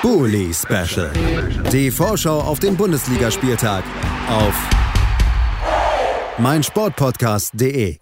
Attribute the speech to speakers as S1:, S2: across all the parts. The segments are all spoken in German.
S1: Bully Special. Die Vorschau auf den Bundesligaspieltag auf meinsportpodcast.de.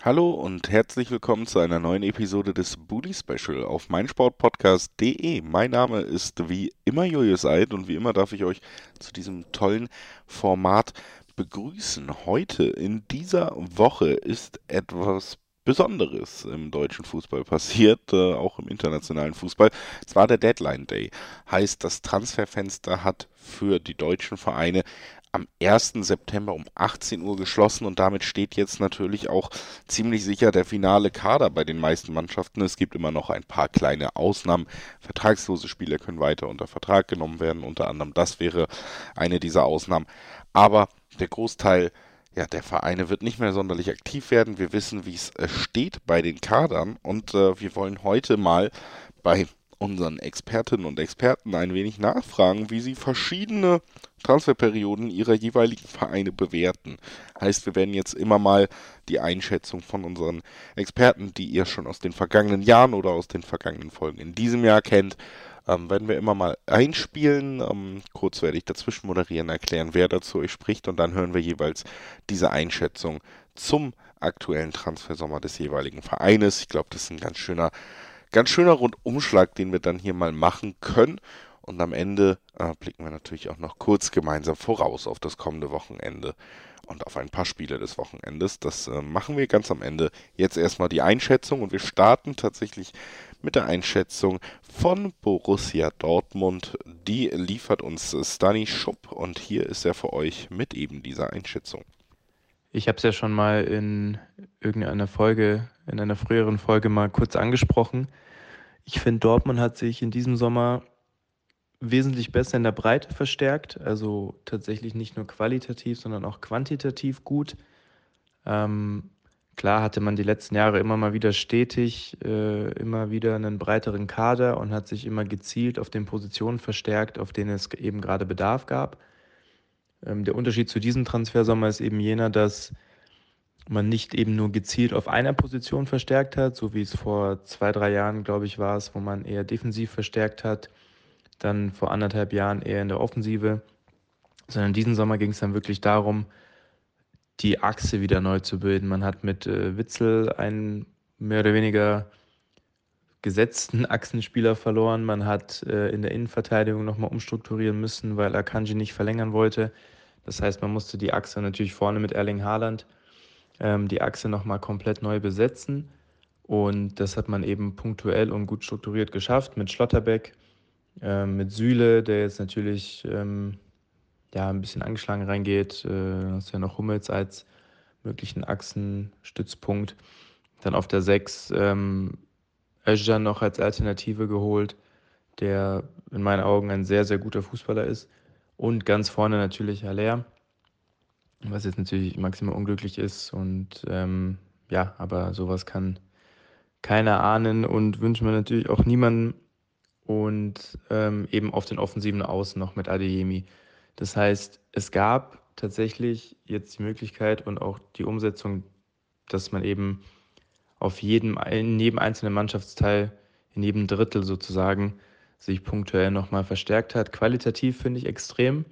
S2: Hallo und herzlich willkommen zu einer neuen Episode des Bully Special auf meinsportpodcast.de. Mein Name ist wie immer Julius Eid und wie immer darf ich euch zu diesem tollen Format begrüßen. Heute in dieser Woche ist etwas Besonderes im deutschen Fußball passiert, äh, auch im internationalen Fußball. Es war der Deadline Day. Heißt, das Transferfenster hat für die deutschen Vereine am 1. September um 18 Uhr geschlossen und damit steht jetzt natürlich auch ziemlich sicher der finale Kader bei den meisten Mannschaften. Es gibt immer noch ein paar kleine Ausnahmen. Vertragslose Spieler können weiter unter Vertrag genommen werden, unter anderem das wäre eine dieser Ausnahmen. Aber der Großteil ja, der Vereine wird nicht mehr sonderlich aktiv werden. Wir wissen, wie es äh, steht bei den Kadern und äh, wir wollen heute mal bei unseren Expertinnen und Experten ein wenig nachfragen, wie sie verschiedene Transferperioden ihrer jeweiligen Vereine bewerten. Heißt, wir werden jetzt immer mal die Einschätzung von unseren Experten, die ihr schon aus den vergangenen Jahren oder aus den vergangenen Folgen in diesem Jahr kennt, ähm, werden wir immer mal einspielen. Ähm, kurz werde ich dazwischen moderieren, erklären, wer dazu euch spricht und dann hören wir jeweils diese Einschätzung zum aktuellen Transfersommer des jeweiligen Vereines. Ich glaube, das ist ein ganz schöner, ganz schöner Rundumschlag, den wir dann hier mal machen können. Und am Ende äh, blicken wir natürlich auch noch kurz gemeinsam voraus auf das kommende Wochenende und auf ein paar Spiele des Wochenendes. Das äh, machen wir ganz am Ende. Jetzt erstmal die Einschätzung und wir starten tatsächlich mit der Einschätzung von Borussia Dortmund. Die liefert uns Stani Schupp und hier ist er für euch mit eben dieser Einschätzung.
S3: Ich habe es ja schon mal in irgendeiner Folge, in einer früheren Folge mal kurz angesprochen. Ich finde, Dortmund hat sich in diesem Sommer wesentlich besser in der Breite verstärkt. Also tatsächlich nicht nur qualitativ, sondern auch quantitativ gut. Ähm, klar hatte man die letzten Jahre immer mal wieder stetig, äh, immer wieder einen breiteren Kader und hat sich immer gezielt auf den Positionen verstärkt, auf denen es eben gerade Bedarf gab. Ähm, der Unterschied zu diesem Transfersommer ist eben jener, dass man nicht eben nur gezielt auf einer Position verstärkt hat, so wie es vor zwei, drei Jahren, glaube ich, war es, wo man eher defensiv verstärkt hat dann vor anderthalb Jahren eher in der Offensive, sondern diesen Sommer ging es dann wirklich darum, die Achse wieder neu zu bilden. Man hat mit äh, Witzel einen mehr oder weniger gesetzten Achsenspieler verloren. Man hat äh, in der Innenverteidigung nochmal umstrukturieren müssen, weil Akanji nicht verlängern wollte. Das heißt, man musste die Achse natürlich vorne mit Erling Haaland ähm, die Achse nochmal komplett neu besetzen. Und das hat man eben punktuell und gut strukturiert geschafft mit Schlotterbeck, ähm, mit Sühle, der jetzt natürlich ähm, ja, ein bisschen angeschlagen reingeht. Äh, hast ja noch Hummels als möglichen Achsenstützpunkt. Dann auf der 6 ähm, noch als Alternative geholt, der in meinen Augen ein sehr, sehr guter Fußballer ist. Und ganz vorne natürlich Haller, was jetzt natürlich maximal unglücklich ist. Und ähm, ja, aber sowas kann keiner ahnen und wünschen wir natürlich auch niemandem und ähm, eben auf den offensiven Außen noch mit Adeyemi. Das heißt, es gab tatsächlich jetzt die Möglichkeit und auch die Umsetzung, dass man eben auf jedem, in jedem einzelnen Mannschaftsteil, in jedem Drittel sozusagen, sich punktuell nochmal verstärkt hat. Qualitativ finde ich extrem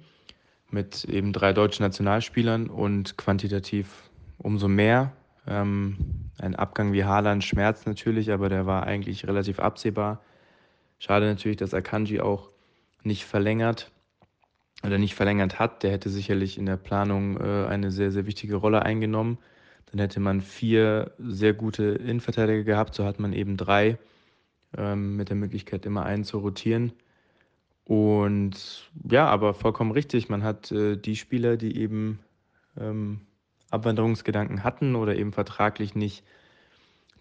S3: mit eben drei deutschen Nationalspielern und quantitativ umso mehr. Ähm, ein Abgang wie Haaland schmerzt natürlich, aber der war eigentlich relativ absehbar. Schade natürlich, dass Akanji auch nicht verlängert oder nicht verlängert hat. Der hätte sicherlich in der Planung äh, eine sehr, sehr wichtige Rolle eingenommen. Dann hätte man vier sehr gute Innenverteidiger gehabt. So hat man eben drei ähm, mit der Möglichkeit, immer einen zu rotieren. Und ja, aber vollkommen richtig. Man hat äh, die Spieler, die eben ähm, Abwanderungsgedanken hatten oder eben vertraglich nicht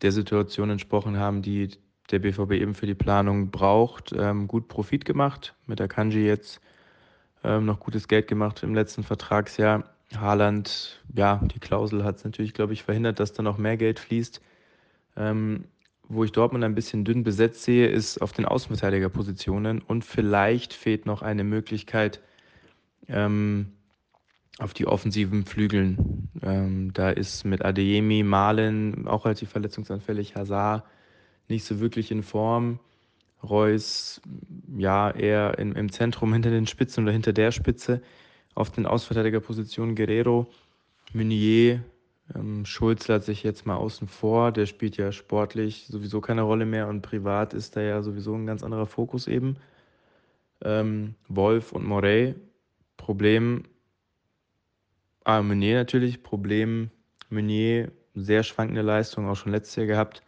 S3: der Situation entsprochen haben, die der BVB eben für die Planung braucht, ähm, gut Profit gemacht. Mit der Kanji jetzt ähm, noch gutes Geld gemacht im letzten Vertragsjahr. Haaland, ja, die Klausel hat es natürlich, glaube ich, verhindert, dass da noch mehr Geld fließt. Ähm, wo ich Dortmund ein bisschen dünn besetzt sehe, ist auf den Außenverteidigerpositionen und vielleicht fehlt noch eine Möglichkeit ähm, auf die offensiven Flügeln. Ähm, da ist mit Adeyemi, Malen auch relativ verletzungsanfällig, Hazard nicht so wirklich in Form. Reus ja eher im, im Zentrum hinter den Spitzen oder hinter der Spitze. Auf den Ausverteidigerpositionen Guerrero, Meunier, ähm, Schulz lässt sich jetzt mal außen vor. Der spielt ja sportlich sowieso keine Rolle mehr und privat ist da ja sowieso ein ganz anderer Fokus eben. Ähm, Wolf und Morey, Problem. Ah, Meunier natürlich, Problem. Meunier, sehr schwankende Leistung, auch schon letztes Jahr gehabt.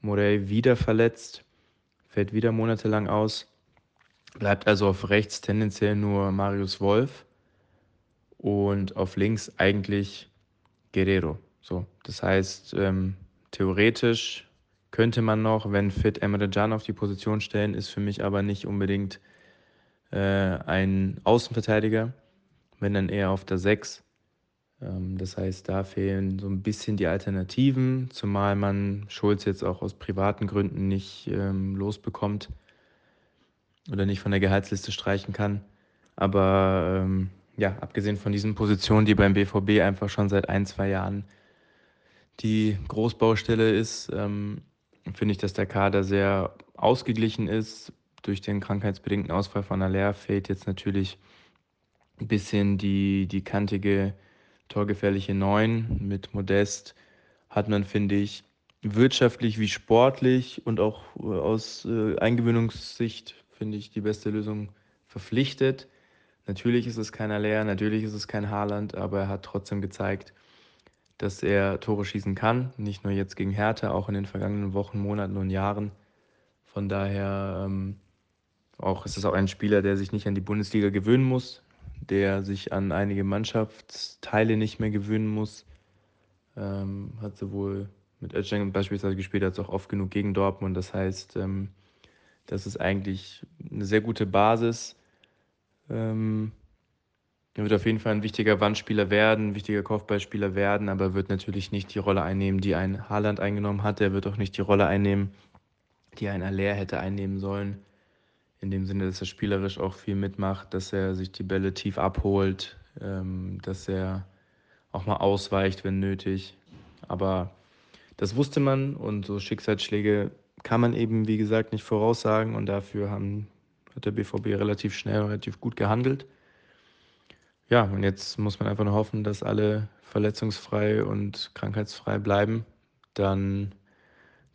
S3: Morey wieder verletzt, fällt wieder monatelang aus. Bleibt also auf rechts tendenziell nur Marius Wolf und auf links eigentlich Guerrero. So, das heißt, ähm, theoretisch könnte man noch, wenn fit, Emre Can auf die Position stellen, ist für mich aber nicht unbedingt äh, ein Außenverteidiger, wenn dann eher auf der 6. Ähm, das heißt, da fehlen so ein bisschen die Alternativen, zumal man Schulz jetzt auch aus privaten Gründen nicht ähm, losbekommt oder nicht von der Gehaltsliste streichen kann. Aber ähm, ja, abgesehen von diesen Positionen, die beim BVB einfach schon seit ein, zwei Jahren die Großbaustelle ist, ähm, finde ich, dass der Kader sehr ausgeglichen ist. Durch den krankheitsbedingten Ausfall von Aller fehlt jetzt natürlich ein bisschen die, die kantige, torgefährliche Neun mit Modest. Hat man, finde ich, wirtschaftlich wie sportlich und auch äh, aus äh, Eingewöhnungssicht, finde ich, die beste Lösung verpflichtet. Natürlich ist es kein Aller, natürlich ist es kein Haaland, aber er hat trotzdem gezeigt, dass er Tore schießen kann. Nicht nur jetzt gegen Hertha, auch in den vergangenen Wochen, Monaten und Jahren. Von daher ähm, auch ist es auch ein Spieler, der sich nicht an die Bundesliga gewöhnen muss, der sich an einige Mannschaftsteile nicht mehr gewöhnen muss. Ähm, hat sowohl mit Özcan beispielsweise gespielt, als auch oft genug gegen Dortmund. Das heißt, ähm, das ist eigentlich eine sehr gute Basis ähm, er wird auf jeden Fall ein wichtiger Wandspieler werden, ein wichtiger Kopfballspieler werden, aber wird natürlich nicht die Rolle einnehmen, die ein Haaland eingenommen hat. Er wird auch nicht die Rolle einnehmen, die ein Aller hätte einnehmen sollen. In dem Sinne, dass er spielerisch auch viel mitmacht, dass er sich die Bälle tief abholt, ähm, dass er auch mal ausweicht, wenn nötig. Aber das wusste man und so Schicksalsschläge kann man eben, wie gesagt, nicht voraussagen und dafür haben hat der BVB relativ schnell und relativ gut gehandelt. Ja, und jetzt muss man einfach nur hoffen, dass alle verletzungsfrei und krankheitsfrei bleiben. Dann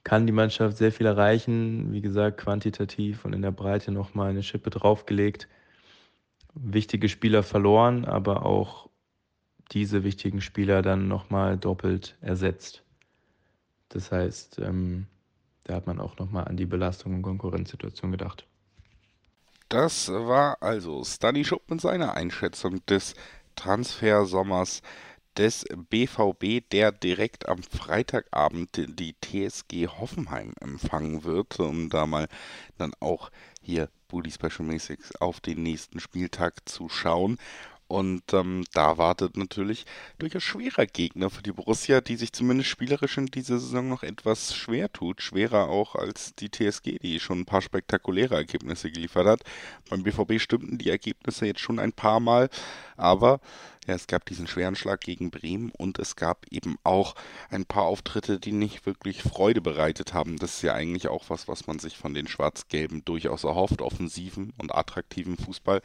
S3: kann die Mannschaft sehr viel erreichen. Wie gesagt, quantitativ und in der Breite nochmal eine Schippe draufgelegt. Wichtige Spieler verloren, aber auch diese wichtigen Spieler dann nochmal doppelt ersetzt. Das heißt, ähm, da hat man auch nochmal an die Belastung und Konkurrenzsituation gedacht.
S2: Das war also Stanley Schupp mit seiner Einschätzung des Transfersommers des BVB, der direkt am Freitagabend die TSG Hoffenheim empfangen wird, um da mal dann auch hier Bully Special mäßig auf den nächsten Spieltag zu schauen. Und ähm, da wartet natürlich durchaus schwerer Gegner für die Borussia, die sich zumindest spielerisch in dieser Saison noch etwas schwer tut. Schwerer auch als die TSG, die schon ein paar spektakuläre Ergebnisse geliefert hat. Beim BVB stimmten die Ergebnisse jetzt schon ein paar Mal, aber ja, es gab diesen schweren Schlag gegen Bremen und es gab eben auch ein paar Auftritte, die nicht wirklich Freude bereitet haben. Das ist ja eigentlich auch was, was man sich von den Schwarz-Gelben durchaus erhofft. Offensiven und attraktiven Fußball.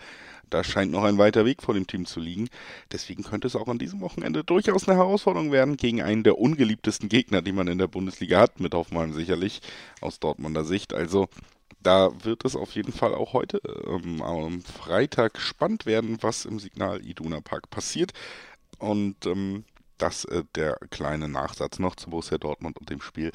S2: Da scheint noch ein weiter Weg vor dem Team zu liegen. Deswegen könnte es auch an diesem Wochenende durchaus eine Herausforderung werden gegen einen der ungeliebtesten Gegner, die man in der Bundesliga hat, mit Hoffmann sicherlich aus Dortmunder Sicht. Also da wird es auf jeden Fall auch heute ähm, am Freitag spannend werden, was im Signal Iduna Park passiert. Und ähm, das äh, der kleine Nachsatz noch zu Borussia Dortmund und dem Spiel,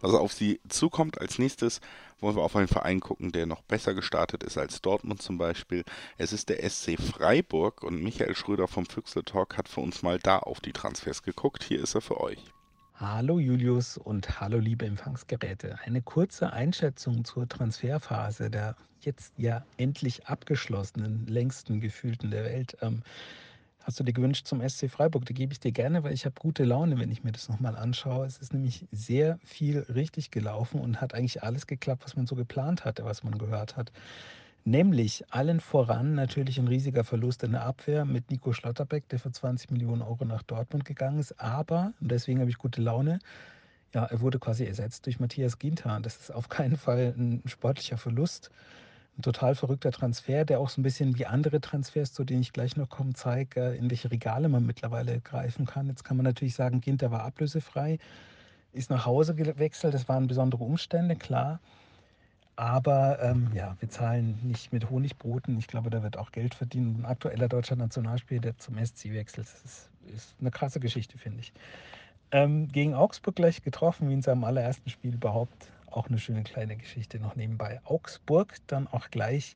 S2: was auf sie zukommt. Als nächstes wollen wir auf einen Verein gucken, der noch besser gestartet ist als Dortmund zum Beispiel. Es ist der SC Freiburg und Michael Schröder vom Füchsle Talk hat für uns mal da auf die Transfers geguckt. Hier ist er für euch.
S4: Hallo Julius und hallo liebe Empfangsgeräte. Eine kurze Einschätzung zur Transferphase der jetzt ja endlich abgeschlossenen, längsten gefühlten der Welt. Ähm, hast du dir gewünscht zum SC Freiburg? Die gebe ich dir gerne, weil ich habe gute Laune, wenn ich mir das nochmal anschaue. Es ist nämlich sehr viel richtig gelaufen und hat eigentlich alles geklappt, was man so geplant hatte, was man gehört hat. Nämlich allen voran natürlich ein riesiger Verlust in der Abwehr mit Nico Schlotterbeck, der für 20 Millionen Euro nach Dortmund gegangen ist. Aber, und deswegen habe ich gute Laune, ja, er wurde quasi ersetzt durch Matthias Ginter. Das ist auf keinen Fall ein sportlicher Verlust. ein total verrückter Transfer, der auch so ein bisschen wie andere Transfers, zu denen ich gleich noch komme, zeigt, äh, in welche Regale man mittlerweile greifen kann. Jetzt kann man natürlich sagen, Ginter war ablösefrei, ist nach Hause gewechselt, das waren besondere Umstände, klar. Aber ähm, ja, wir zahlen nicht mit Honigbroten. Ich glaube, da wird auch Geld verdient. Ein aktueller deutscher Nationalspieler, der zum SC wechselt, das ist, ist eine krasse Geschichte, finde ich. Ähm, gegen Augsburg gleich getroffen, wie in seinem allerersten Spiel überhaupt. Auch eine schöne kleine Geschichte noch nebenbei. Augsburg, dann auch gleich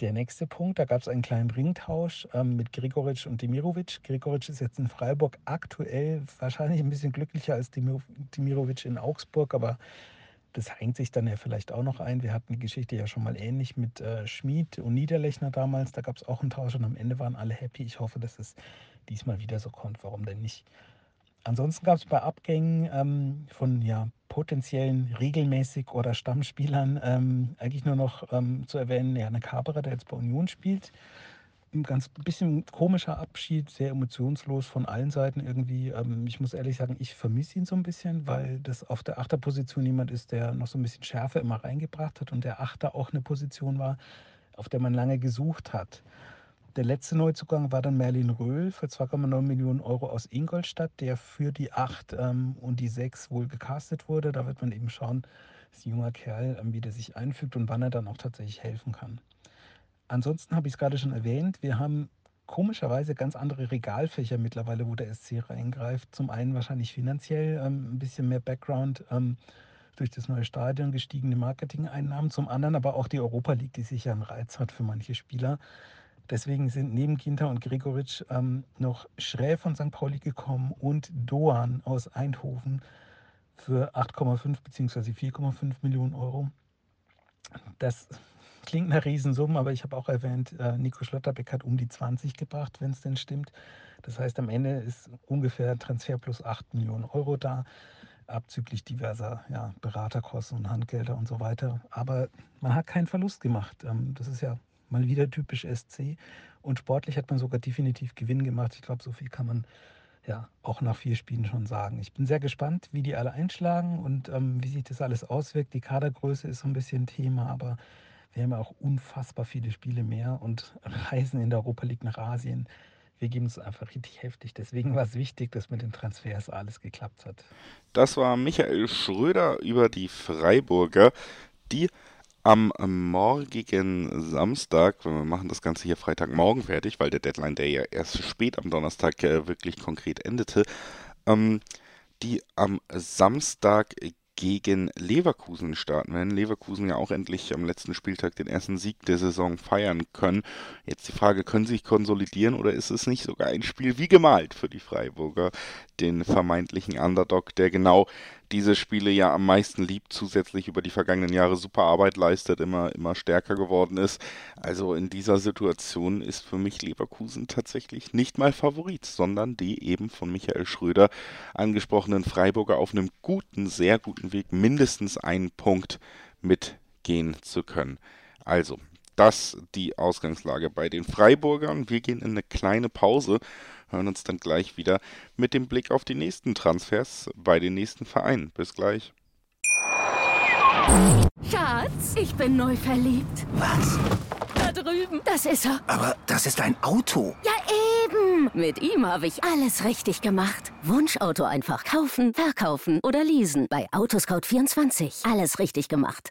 S4: der nächste Punkt. Da gab es einen kleinen Ringtausch ähm, mit Grigoric und Demirovic. Grigoric ist jetzt in Freiburg aktuell wahrscheinlich ein bisschen glücklicher als Demirovic in Augsburg, aber das hängt sich dann ja vielleicht auch noch ein. Wir hatten die Geschichte ja schon mal ähnlich mit äh, Schmid und Niederlechner damals. Da gab es auch einen Tausch und am Ende waren alle happy. Ich hoffe, dass es diesmal wieder so kommt. Warum denn nicht? Ansonsten gab es bei Abgängen ähm, von ja, potenziellen regelmäßig oder Stammspielern ähm, eigentlich nur noch ähm, zu erwähnen, ja, eine Kaberer, der jetzt bei Union spielt ein ganz bisschen komischer Abschied, sehr emotionslos von allen Seiten irgendwie. Ähm, ich muss ehrlich sagen, ich vermisse ihn so ein bisschen, weil das auf der Achterposition jemand ist, der noch so ein bisschen Schärfe immer reingebracht hat und der Achter auch eine Position war, auf der man lange gesucht hat. Der letzte Neuzugang war dann Merlin Röhl für 2,9 Millionen Euro aus Ingolstadt, der für die 8 ähm, und die 6 wohl gecastet wurde. Da wird man eben schauen, dass ein junger Kerl, ähm, wie der sich einfügt und wann er dann auch tatsächlich helfen kann. Ansonsten habe ich es gerade schon erwähnt, wir haben komischerweise ganz andere Regalfächer mittlerweile, wo der SC reingreift. Zum einen wahrscheinlich finanziell ähm, ein bisschen mehr Background ähm, durch das neue Stadion, gestiegene Marketing-Einnahmen. Zum anderen aber auch die Europa League, die sicher einen Reiz hat für manche Spieler. Deswegen sind neben Ginter und Gregoritsch ähm, noch Schrä von St. Pauli gekommen und Doan aus Eindhoven für 8,5 bzw. 4,5 Millionen Euro. Das klingt nach Riesensummen, aber ich habe auch erwähnt, äh, Nico Schlotterbeck hat um die 20 gebracht, wenn es denn stimmt. Das heißt, am Ende ist ungefähr Transfer plus 8 Millionen Euro da, abzüglich diverser ja, Beraterkosten und Handgelder und so weiter. Aber man hat keinen Verlust gemacht. Ähm, das ist ja mal wieder typisch SC. Und sportlich hat man sogar definitiv Gewinn gemacht. Ich glaube, so viel kann man ja auch nach vier Spielen schon sagen. Ich bin sehr gespannt, wie die alle einschlagen und ähm, wie sich das alles auswirkt. Die Kadergröße ist so ein bisschen Thema, aber wir haben ja auch unfassbar viele Spiele mehr und reisen in der Europa League nach Asien. Wir geben es einfach richtig heftig. Deswegen war es wichtig, dass mit den Transfers alles geklappt hat.
S2: Das war Michael Schröder über die Freiburger, die am morgigen Samstag, wir machen das Ganze hier Freitagmorgen fertig, weil der Deadline Day ja erst spät am Donnerstag äh, wirklich konkret endete, ähm, die am Samstag gegen Leverkusen starten werden. Leverkusen ja auch endlich am letzten Spieltag den ersten Sieg der Saison feiern können. Jetzt die Frage, können sie sich konsolidieren oder ist es nicht sogar ein Spiel wie gemalt für die Freiburger, den vermeintlichen Underdog, der genau diese Spiele ja am meisten liebt, zusätzlich über die vergangenen Jahre super Arbeit leistet, immer, immer stärker geworden ist. Also in dieser Situation ist für mich Leverkusen tatsächlich nicht mal Favorit, sondern die eben von Michael Schröder angesprochenen Freiburger auf einem guten, sehr guten Weg, mindestens einen Punkt mitgehen zu können. Also, das die Ausgangslage bei den Freiburgern. Wir gehen in eine kleine Pause hören uns dann gleich wieder mit dem Blick auf die nächsten Transfers bei den nächsten Vereinen. Bis gleich.
S5: Schatz, ich bin neu verliebt.
S6: Was?
S5: Da drüben. Das ist er.
S6: Aber das ist ein Auto.
S5: Ja, eben. Mit ihm habe ich alles richtig gemacht. Wunschauto einfach kaufen, verkaufen oder leasen. Bei Autoscout24. Alles richtig gemacht.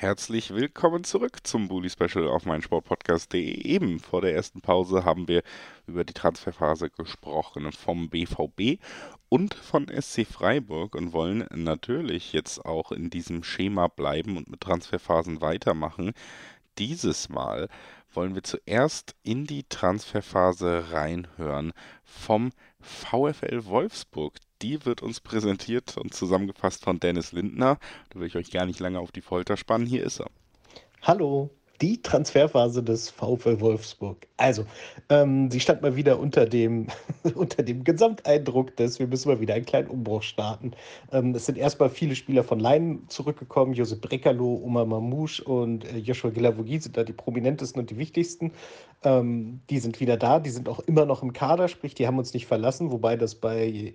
S2: Herzlich willkommen zurück zum Bully Special auf meinsportpodcast.de. Eben vor der ersten Pause haben wir über die Transferphase gesprochen vom BVB und von SC Freiburg und wollen natürlich jetzt auch in diesem Schema bleiben und mit Transferphasen weitermachen. Dieses Mal wollen wir zuerst in die Transferphase reinhören vom VfL Wolfsburg. Die wird uns präsentiert und zusammengefasst von Dennis Lindner. Da will ich euch gar nicht lange auf die Folter spannen. Hier ist er.
S7: Hallo.
S6: Die Transferphase des VfL Wolfsburg. Also, ähm, sie stand mal wieder unter dem, unter dem Gesamteindruck, dass wir müssen mal wieder einen kleinen Umbruch starten. Ähm, es sind erstmal viele Spieler von Leinen zurückgekommen. Josep Brekalo, Omar Mamouche und äh, Joshua Gilavogi sind da die prominentesten und die wichtigsten. Ähm, die sind wieder da, die sind auch immer noch im Kader, sprich, die haben uns nicht verlassen, wobei das bei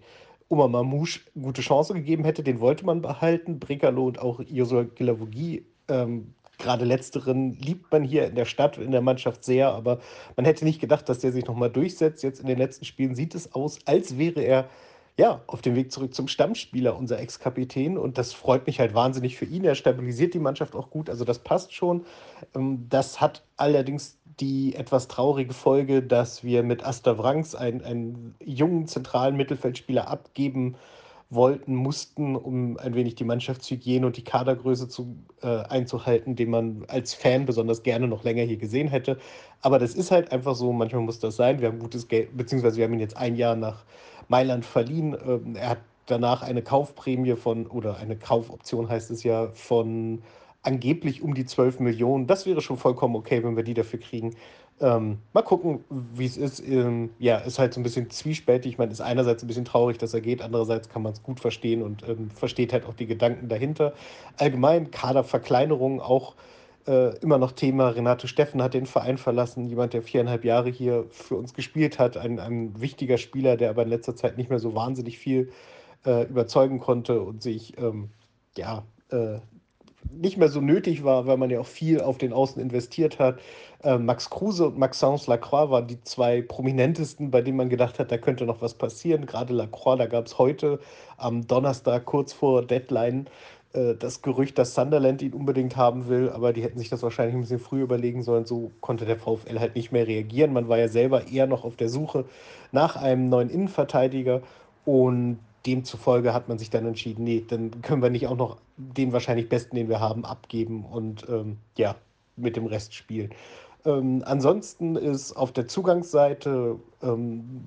S6: Omar Mamouche gute Chance gegeben hätte, den wollte man behalten. Brekalo und auch Joshua Gilavogi ähm, Gerade letzteren liebt man hier in der Stadt, in der Mannschaft sehr, aber man hätte nicht gedacht, dass der sich nochmal durchsetzt. Jetzt in den letzten Spielen sieht es aus, als wäre er ja, auf dem Weg zurück zum Stammspieler, unser Ex-Kapitän. Und das freut mich halt wahnsinnig für ihn. Er stabilisiert die Mannschaft auch gut, also das passt schon. Ähm, das hat allerdings die etwas traurige Folge, dass wir mit Asta Wrangs einen, einen jungen zentralen Mittelfeldspieler abgeben wollten, mussten, um ein wenig die Mannschaftshygiene und die Kadergröße zu, äh, einzuhalten, den man als Fan besonders gerne noch länger hier gesehen hätte. Aber das ist halt einfach so, manchmal muss das sein. Wir haben gutes Geld, beziehungsweise wir haben ihn jetzt ein Jahr nach Mailand verliehen. Ähm, er hat danach eine Kaufprämie von, oder eine Kaufoption heißt es ja, von angeblich um die 12 Millionen. Das wäre schon vollkommen okay, wenn wir die dafür kriegen. Ähm, mal gucken, wie es ist. Ähm, ja, ist halt so ein bisschen zwiespältig. Ich meine, ist einerseits ein bisschen traurig, dass er geht, andererseits kann man es gut verstehen und ähm, versteht halt auch die Gedanken dahinter. Allgemein Kaderverkleinerung auch äh, immer noch Thema. Renate Steffen hat den Verein verlassen, jemand, der viereinhalb Jahre hier für uns gespielt hat, ein, ein wichtiger Spieler, der aber in letzter Zeit nicht mehr so wahnsinnig viel äh, überzeugen konnte und sich ähm, ja äh, nicht mehr so nötig war, weil man ja auch viel auf den Außen investiert hat. Äh, Max Kruse und Maxence Lacroix waren die zwei prominentesten, bei denen man gedacht hat, da könnte noch was passieren. Gerade Lacroix, da gab es heute am Donnerstag kurz vor Deadline äh, das Gerücht, dass Sunderland ihn unbedingt haben will, aber die hätten sich das wahrscheinlich ein bisschen früh überlegen sollen. So konnte der VfL halt nicht mehr reagieren. Man war ja selber eher noch auf der Suche nach einem neuen Innenverteidiger und demzufolge hat man sich dann entschieden, nee, dann können wir nicht auch noch den wahrscheinlich besten, den wir haben, abgeben und ähm, ja, mit dem Rest spielen. Ähm, ansonsten ist auf der Zugangsseite ähm,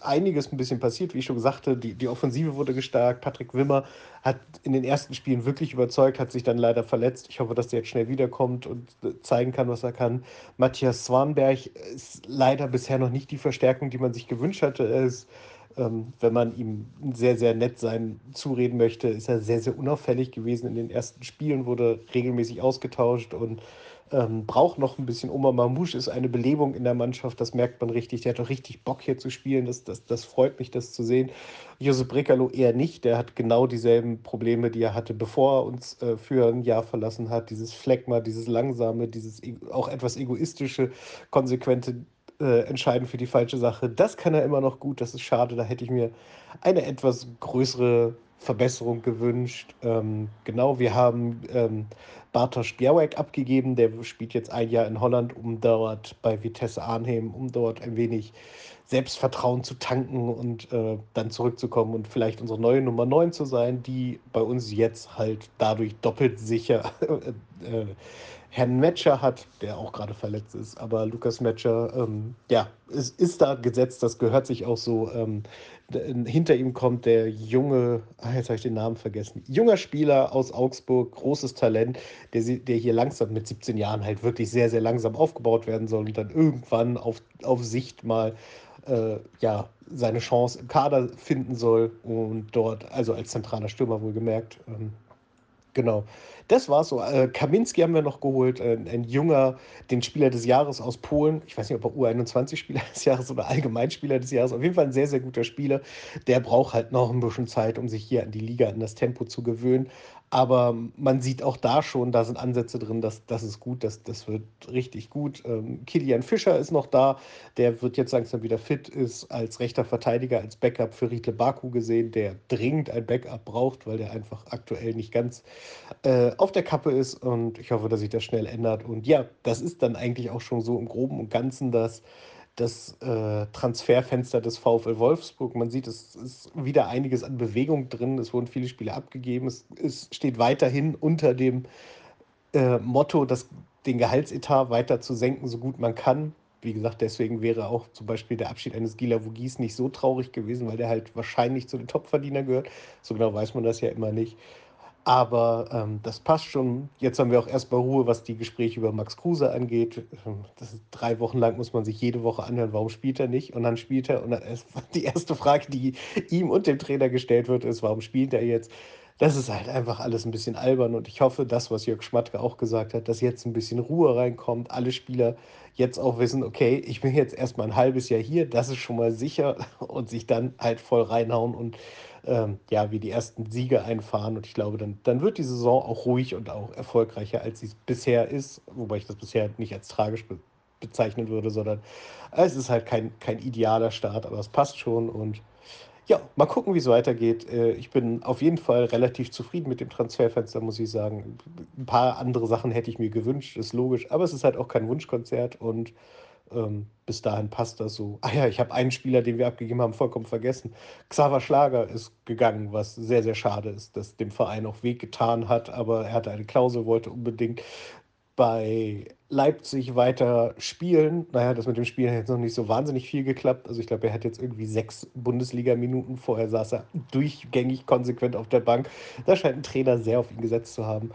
S6: einiges ein bisschen passiert, wie ich schon sagte. Die, die Offensive wurde gestärkt. Patrick Wimmer hat in den ersten Spielen wirklich überzeugt, hat sich dann leider verletzt. Ich hoffe, dass der jetzt schnell wiederkommt und äh, zeigen kann, was er kann. Matthias Swanberg ist leider bisher noch nicht die Verstärkung, die man sich gewünscht hatte. Er ist ähm, wenn man ihm sehr, sehr nett sein zureden möchte, ist er sehr, sehr unauffällig gewesen in den ersten Spielen, wurde regelmäßig ausgetauscht und ähm, braucht noch ein bisschen. Omar Mamouche ist eine Belebung in der Mannschaft, das merkt man richtig. Der hat auch richtig Bock hier zu spielen, das, das, das freut mich, das zu sehen. Josep Brekalo eher nicht, der hat genau dieselben Probleme, die er hatte, bevor er uns äh, für ein Jahr verlassen hat. Dieses Phlegma, dieses langsame, dieses e-, auch etwas egoistische, konsequente äh, entscheiden für die falsche Sache. Das kann er immer noch gut, das ist schade. Da hätte ich mir eine etwas größere Verbesserung gewünscht. Ähm, genau, wir haben ähm, Bartosz Białek abgegeben, der spielt jetzt ein Jahr in Holland, um dort bei Vitesse Arnhem, um dort ein wenig Selbstvertrauen zu tanken und äh, dann zurückzukommen und vielleicht unsere neue Nummer 9 zu sein, die bei uns jetzt halt dadurch doppelt sicher äh, Herrn Metscher hat, der auch gerade verletzt ist. Aber Lukas Metscher, ähm, ja, ist, ist da gesetzt, das gehört sich auch so. Ähm, hinter ihm kommt der junge, ach, jetzt habe ich den Namen vergessen, junger Spieler aus Augsburg, großes Talent, der, der hier langsam mit 17 Jahren halt wirklich sehr, sehr langsam aufgebaut werden soll und dann irgendwann auf, auf Sicht mal äh, ja, seine Chance im Kader finden soll und dort, also als zentraler Stürmer wohlgemerkt, ähm, Genau. Das war so. Äh, Kaminski haben wir noch geholt, ein junger, den Spieler des Jahres aus Polen. Ich weiß nicht, ob er U21-Spieler des Jahres oder Allgemeinspieler des Jahres. Auf jeden Fall ein sehr, sehr guter Spieler. Der braucht halt noch ein bisschen Zeit, um sich hier an die Liga, an das Tempo zu gewöhnen. Aber man sieht auch da schon, da sind Ansätze drin, dass das ist gut, das, das wird richtig gut. Ähm, Kilian Fischer ist noch da, der wird jetzt langsam wieder fit, ist als rechter Verteidiger, als Backup für Riedle Baku gesehen, der dringend ein Backup braucht, weil der einfach aktuell nicht ganz äh, auf der Kappe ist. Und ich hoffe, dass sich das schnell ändert. Und ja, das ist dann eigentlich auch schon so im Groben und Ganzen das das äh, Transferfenster des VfL Wolfsburg. Man sieht, es ist wieder einiges an Bewegung drin. Es wurden viele Spiele abgegeben. Es, es steht weiterhin unter dem äh, Motto, das, den Gehaltsetat weiter zu senken, so gut man kann. Wie gesagt, deswegen wäre auch zum Beispiel der Abschied eines Gila Vogis nicht so traurig gewesen, weil der halt wahrscheinlich zu den Topverdienern gehört. So genau weiß man das ja immer nicht. Aber ähm, das passt schon. Jetzt haben wir auch erstmal Ruhe, was die Gespräche über Max Kruse angeht. Ist, drei Wochen lang muss man sich jede Woche anhören, warum spielt er nicht? Und dann spielt er. Und dann ist die erste Frage, die ihm und dem Trainer gestellt wird, ist, warum spielt er jetzt? Das ist halt einfach alles ein bisschen albern. Und ich hoffe, das, was Jörg Schmatke auch gesagt hat, dass jetzt ein bisschen Ruhe reinkommt. Alle Spieler jetzt auch wissen, okay, ich bin jetzt erstmal ein halbes Jahr hier, das ist schon mal sicher. Und sich dann halt voll reinhauen und ähm, ja, wie die ersten Siege einfahren. Und ich glaube, dann, dann wird die Saison auch ruhig und auch erfolgreicher, als sie bisher ist. Wobei ich das bisher nicht als tragisch be bezeichnen würde, sondern es ist halt kein, kein idealer Start, aber es passt schon. Und ja, mal gucken, wie es weitergeht. Äh, ich bin auf jeden Fall relativ zufrieden mit dem Transferfenster, muss ich sagen. Ein paar andere Sachen hätte ich mir gewünscht, ist logisch, aber es ist halt auch kein Wunschkonzert und ähm, bis dahin passt das so. Ah ja, ich habe einen Spieler, den wir abgegeben haben, vollkommen vergessen. Xaver Schlager ist gegangen, was sehr, sehr schade ist, dass dem Verein auch wehgetan hat, aber er hatte eine Klausel, wollte unbedingt bei Leipzig weiter spielen. Naja, das mit dem Spielen hat jetzt noch nicht so wahnsinnig viel geklappt. Also ich glaube, er hat jetzt irgendwie sechs Bundesliga-Minuten. Vorher saß er durchgängig konsequent auf der Bank. Da scheint ein Trainer sehr auf ihn gesetzt zu haben.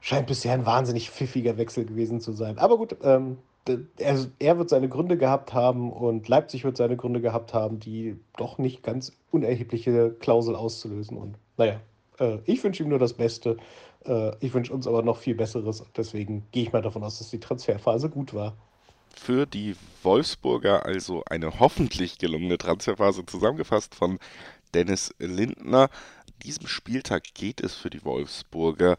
S6: Scheint bisher ein wahnsinnig pfiffiger Wechsel gewesen zu sein. Aber gut, ähm, er, er wird seine Gründe gehabt haben und Leipzig wird seine Gründe gehabt haben, die doch nicht ganz unerhebliche Klausel auszulösen. Und naja, äh, ich wünsche ihm nur das Beste. Äh, ich wünsche uns aber noch viel Besseres. Deswegen gehe ich mal davon aus, dass die Transferphase gut war.
S2: Für die Wolfsburger also eine hoffentlich gelungene Transferphase zusammengefasst von Dennis Lindner diesem Spieltag geht es für die Wolfsburger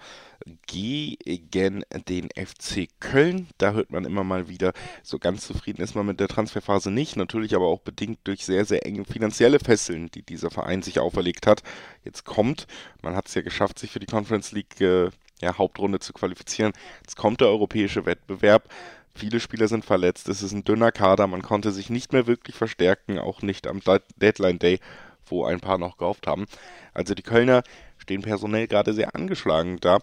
S2: gegen den FC Köln. Da hört man immer mal wieder, so ganz zufrieden ist man mit der Transferphase nicht. Natürlich aber auch bedingt durch sehr, sehr enge finanzielle Fesseln, die dieser Verein sich auferlegt hat. Jetzt kommt, man hat es ja geschafft, sich für die Conference League äh, ja, Hauptrunde zu qualifizieren. Jetzt kommt der europäische Wettbewerb. Viele Spieler sind verletzt, es ist ein dünner Kader, man konnte sich nicht mehr wirklich verstärken, auch nicht am Deadline Day wo ein paar noch gehofft haben. Also die Kölner stehen personell gerade sehr angeschlagen da.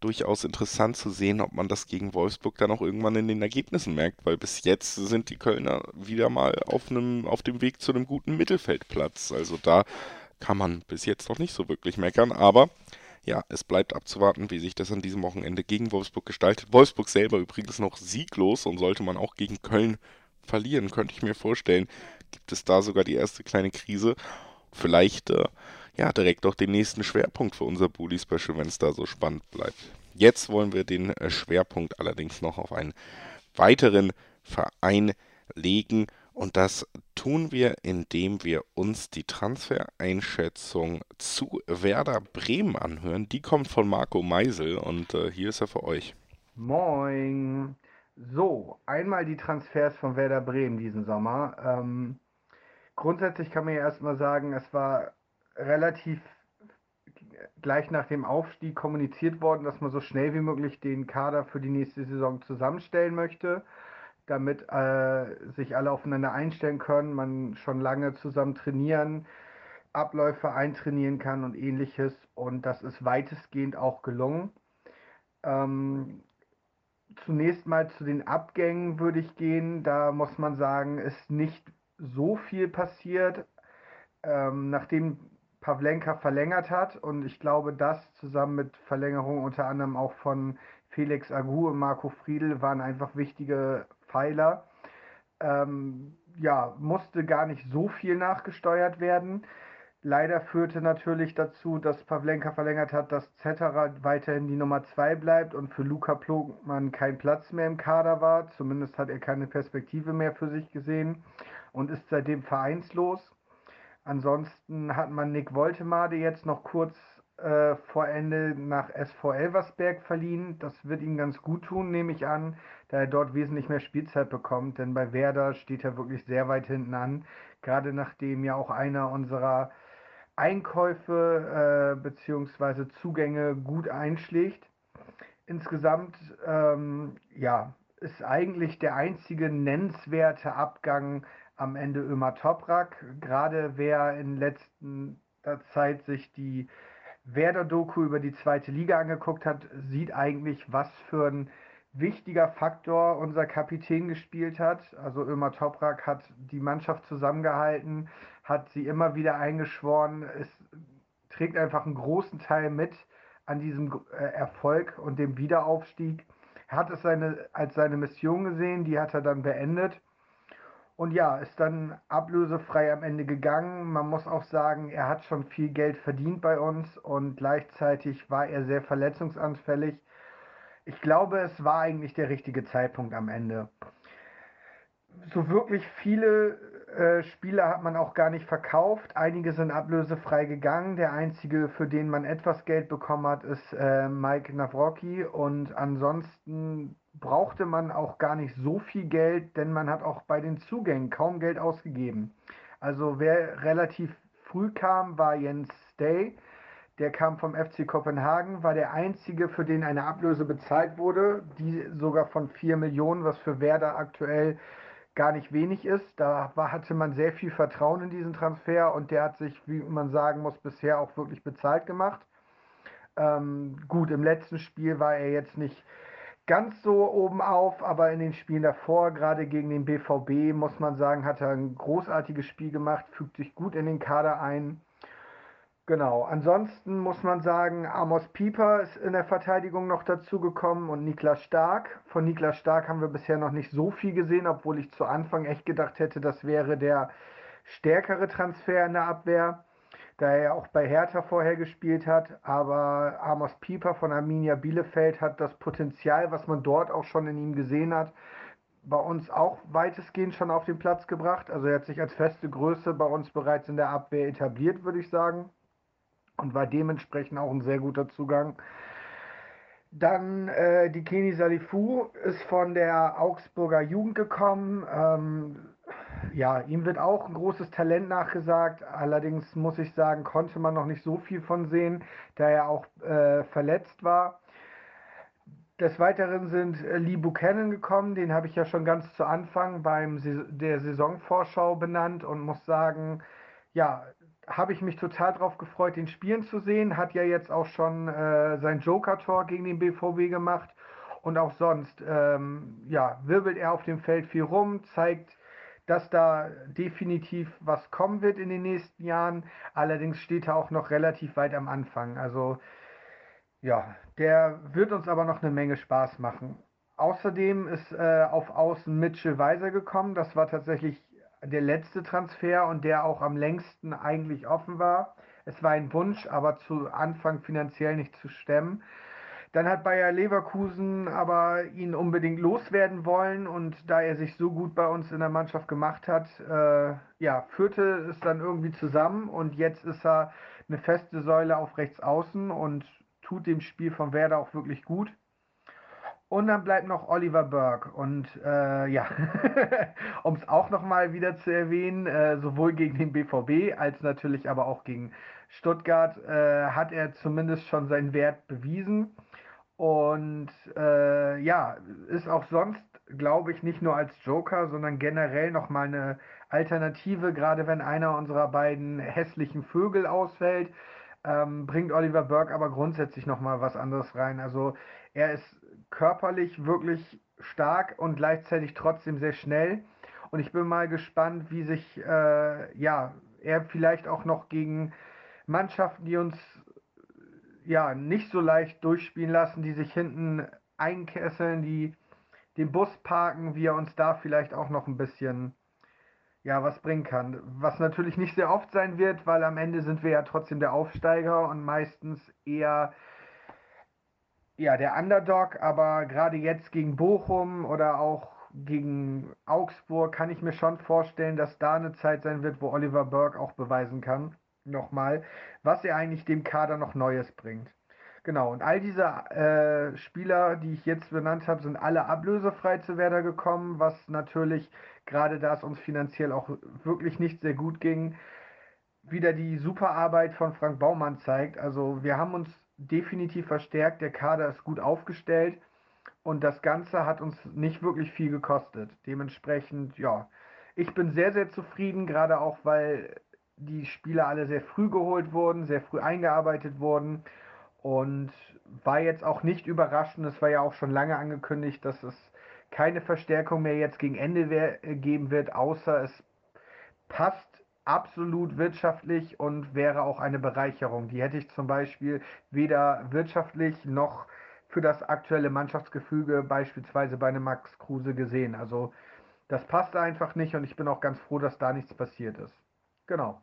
S2: Durchaus interessant zu sehen, ob man das gegen Wolfsburg dann auch irgendwann in den Ergebnissen merkt, weil bis jetzt sind die Kölner wieder mal auf, einem, auf dem Weg zu einem guten Mittelfeldplatz. Also da kann man bis jetzt noch nicht so wirklich meckern, aber ja, es bleibt abzuwarten, wie sich das an diesem Wochenende gegen Wolfsburg gestaltet. Wolfsburg selber übrigens noch sieglos und sollte man auch gegen Köln verlieren, könnte ich mir vorstellen, gibt es da sogar die erste kleine Krise vielleicht äh, ja direkt auch den nächsten Schwerpunkt für unser Bully Special, wenn es da so spannend bleibt. Jetzt wollen wir den äh, Schwerpunkt allerdings noch auf einen weiteren Verein legen und das tun wir, indem wir uns die Transfereinschätzung zu Werder Bremen anhören. Die kommt von Marco Meisel und äh, hier ist er für euch.
S7: Moin. So, einmal die Transfers von Werder Bremen diesen Sommer. Ähm, grundsätzlich kann man ja erstmal sagen, es war relativ gleich nach dem Aufstieg kommuniziert worden, dass man so schnell wie möglich den Kader für die nächste Saison zusammenstellen möchte, damit äh, sich alle aufeinander einstellen können, man schon lange zusammen trainieren, Abläufe eintrainieren kann und ähnliches. Und das ist weitestgehend auch gelungen. Ähm, zunächst mal zu den Abgängen würde ich gehen. Da muss man sagen, ist nicht so viel passiert, ähm, nachdem Pavlenka verlängert hat. Und ich glaube, das zusammen mit Verlängerung unter anderem auch von Felix Agu und Marco Friedl waren einfach wichtige Pfeiler. Ähm, ja, musste gar nicht so viel nachgesteuert werden. Leider führte natürlich dazu, dass Pavlenka verlängert hat, dass Zetterer weiterhin die Nummer 2 bleibt und für Luca Plogmann kein Platz mehr im Kader war. Zumindest hat er keine Perspektive mehr für sich gesehen und ist seitdem vereinslos. Ansonsten hat man Nick Woltemade jetzt noch kurz äh, vor Ende nach SV Elversberg verliehen. Das wird ihm ganz gut tun, nehme ich an, da er dort wesentlich mehr Spielzeit bekommt. Denn bei Werder steht er wirklich sehr weit hinten an. Gerade nachdem ja auch einer unserer Einkäufe äh, bzw. Zugänge gut einschlägt. Insgesamt ähm, ja, ist eigentlich der einzige nennenswerte Abgang am Ende Ömer Toprak. Gerade wer in letzter Zeit sich die Werder-Doku über die zweite Liga angeguckt hat, sieht eigentlich, was für ein wichtiger Faktor unser Kapitän gespielt hat. Also Ömer Toprak hat die Mannschaft zusammengehalten, hat sie immer wieder eingeschworen. Es trägt einfach einen großen Teil mit an diesem äh, Erfolg und dem Wiederaufstieg. Er hat es seine, als seine Mission gesehen, die hat er dann beendet. Und ja, ist dann ablösefrei am Ende gegangen. Man muss auch sagen, er hat schon viel Geld verdient bei uns und gleichzeitig war er sehr verletzungsanfällig. Ich glaube, es war eigentlich der richtige Zeitpunkt am Ende. So wirklich viele äh, Spieler hat man auch gar nicht verkauft. Einige sind ablösefrei gegangen. Der einzige, für den man etwas Geld bekommen hat, ist äh, Mike Nawrocki. Und ansonsten brauchte man auch gar nicht so viel Geld, denn man hat auch bei den Zugängen kaum Geld ausgegeben. Also wer relativ früh kam, war Jens Stay. Der kam vom FC Kopenhagen, war der einzige, für den eine Ablöse bezahlt wurde, die sogar von 4 Millionen, was für Werder aktuell gar nicht wenig ist. Da war, hatte man sehr viel Vertrauen in diesen Transfer und der hat sich, wie man sagen muss, bisher auch wirklich bezahlt gemacht. Ähm, gut, im letzten Spiel war er jetzt nicht ganz so oben auf, aber in den Spielen davor, gerade gegen den BVB, muss man sagen, hat er ein großartiges Spiel gemacht, fügt sich gut in den Kader ein. Genau, ansonsten muss man sagen, Amos Pieper ist in der Verteidigung noch dazugekommen und Niklas Stark. Von Niklas Stark haben wir bisher noch nicht so viel gesehen, obwohl ich zu Anfang echt gedacht hätte, das wäre der stärkere Transfer in der Abwehr da er auch bei Hertha vorher gespielt hat. Aber Amos Pieper von Arminia Bielefeld hat das Potenzial, was man dort auch schon in ihm gesehen hat, bei uns auch weitestgehend schon auf den Platz gebracht. Also er hat sich als feste Größe bei uns bereits in der Abwehr etabliert, würde ich sagen. Und war dementsprechend auch ein sehr guter Zugang. Dann äh, die Keni Salifu ist von der Augsburger Jugend gekommen. Ähm, ja, ihm wird auch ein großes Talent nachgesagt. Allerdings muss ich sagen, konnte man noch nicht so viel von sehen, da er auch äh, verletzt war. Des Weiteren sind äh, Lee Buchanan gekommen, den habe ich ja schon ganz zu Anfang beim der Saisonvorschau benannt und muss sagen, ja, habe ich mich total darauf gefreut, den spielen zu sehen. Hat ja jetzt auch schon äh, sein Joker-Tor gegen den BVB gemacht und auch sonst, ähm, ja, wirbelt er auf dem Feld viel rum, zeigt dass da definitiv was kommen wird in den nächsten Jahren. Allerdings steht er auch noch relativ weit am Anfang. Also ja, der wird uns aber noch eine Menge Spaß machen. Außerdem ist äh, auf Außen Mitchell Weiser gekommen. Das war tatsächlich der letzte Transfer und der auch am längsten eigentlich offen war. Es war ein Wunsch, aber zu Anfang finanziell nicht zu stemmen. Dann hat Bayer Leverkusen aber ihn unbedingt loswerden wollen und da er sich so gut bei uns in der Mannschaft gemacht hat, äh, ja, führte es dann irgendwie zusammen und jetzt ist er eine feste Säule auf rechts außen und tut dem Spiel von Werder auch wirklich gut. Und dann bleibt noch Oliver Burke. Und äh, ja, um es auch nochmal wieder zu erwähnen, äh, sowohl gegen den BVB als natürlich aber auch gegen Stuttgart äh, hat er zumindest schon seinen Wert bewiesen. Und äh, ja, ist auch sonst, glaube ich, nicht nur als Joker, sondern generell nochmal eine Alternative, gerade wenn einer unserer beiden hässlichen Vögel ausfällt, ähm, bringt Oliver Burke aber grundsätzlich nochmal was anderes rein. Also er ist körperlich wirklich stark und gleichzeitig trotzdem sehr schnell. Und ich bin mal gespannt, wie sich äh, ja, er vielleicht auch noch gegen Mannschaften, die uns ja, nicht so leicht durchspielen lassen, die sich hinten einkesseln, die den Bus parken, wie er uns da vielleicht auch noch ein bisschen ja, was bringen kann. Was natürlich nicht sehr oft sein wird, weil am Ende sind wir ja trotzdem der Aufsteiger und meistens eher ja, der Underdog, aber gerade jetzt gegen Bochum oder auch gegen Augsburg kann ich mir schon vorstellen, dass da eine Zeit sein wird, wo Oliver Burke auch beweisen kann, nochmal, was er eigentlich dem Kader noch Neues bringt. Genau, und all diese äh, Spieler, die ich jetzt benannt habe, sind alle ablösefrei zu Werder gekommen, was natürlich, gerade da es uns finanziell auch wirklich nicht sehr gut ging, wieder die super Arbeit von Frank Baumann zeigt. Also wir haben uns definitiv verstärkt, der Kader ist gut aufgestellt und das Ganze hat uns nicht wirklich viel gekostet. Dementsprechend, ja, ich bin sehr, sehr zufrieden, gerade auch weil die Spieler alle sehr früh geholt wurden, sehr früh eingearbeitet wurden und war jetzt auch nicht überraschend. Es war ja auch schon lange angekündigt, dass es keine Verstärkung mehr jetzt gegen Ende geben wird, außer es passt absolut wirtschaftlich und wäre auch eine Bereicherung. Die hätte ich zum Beispiel weder wirtschaftlich noch für das aktuelle Mannschaftsgefüge beispielsweise bei einem Max Kruse gesehen. Also das passt einfach nicht und ich bin auch ganz froh, dass da nichts passiert ist. Genau.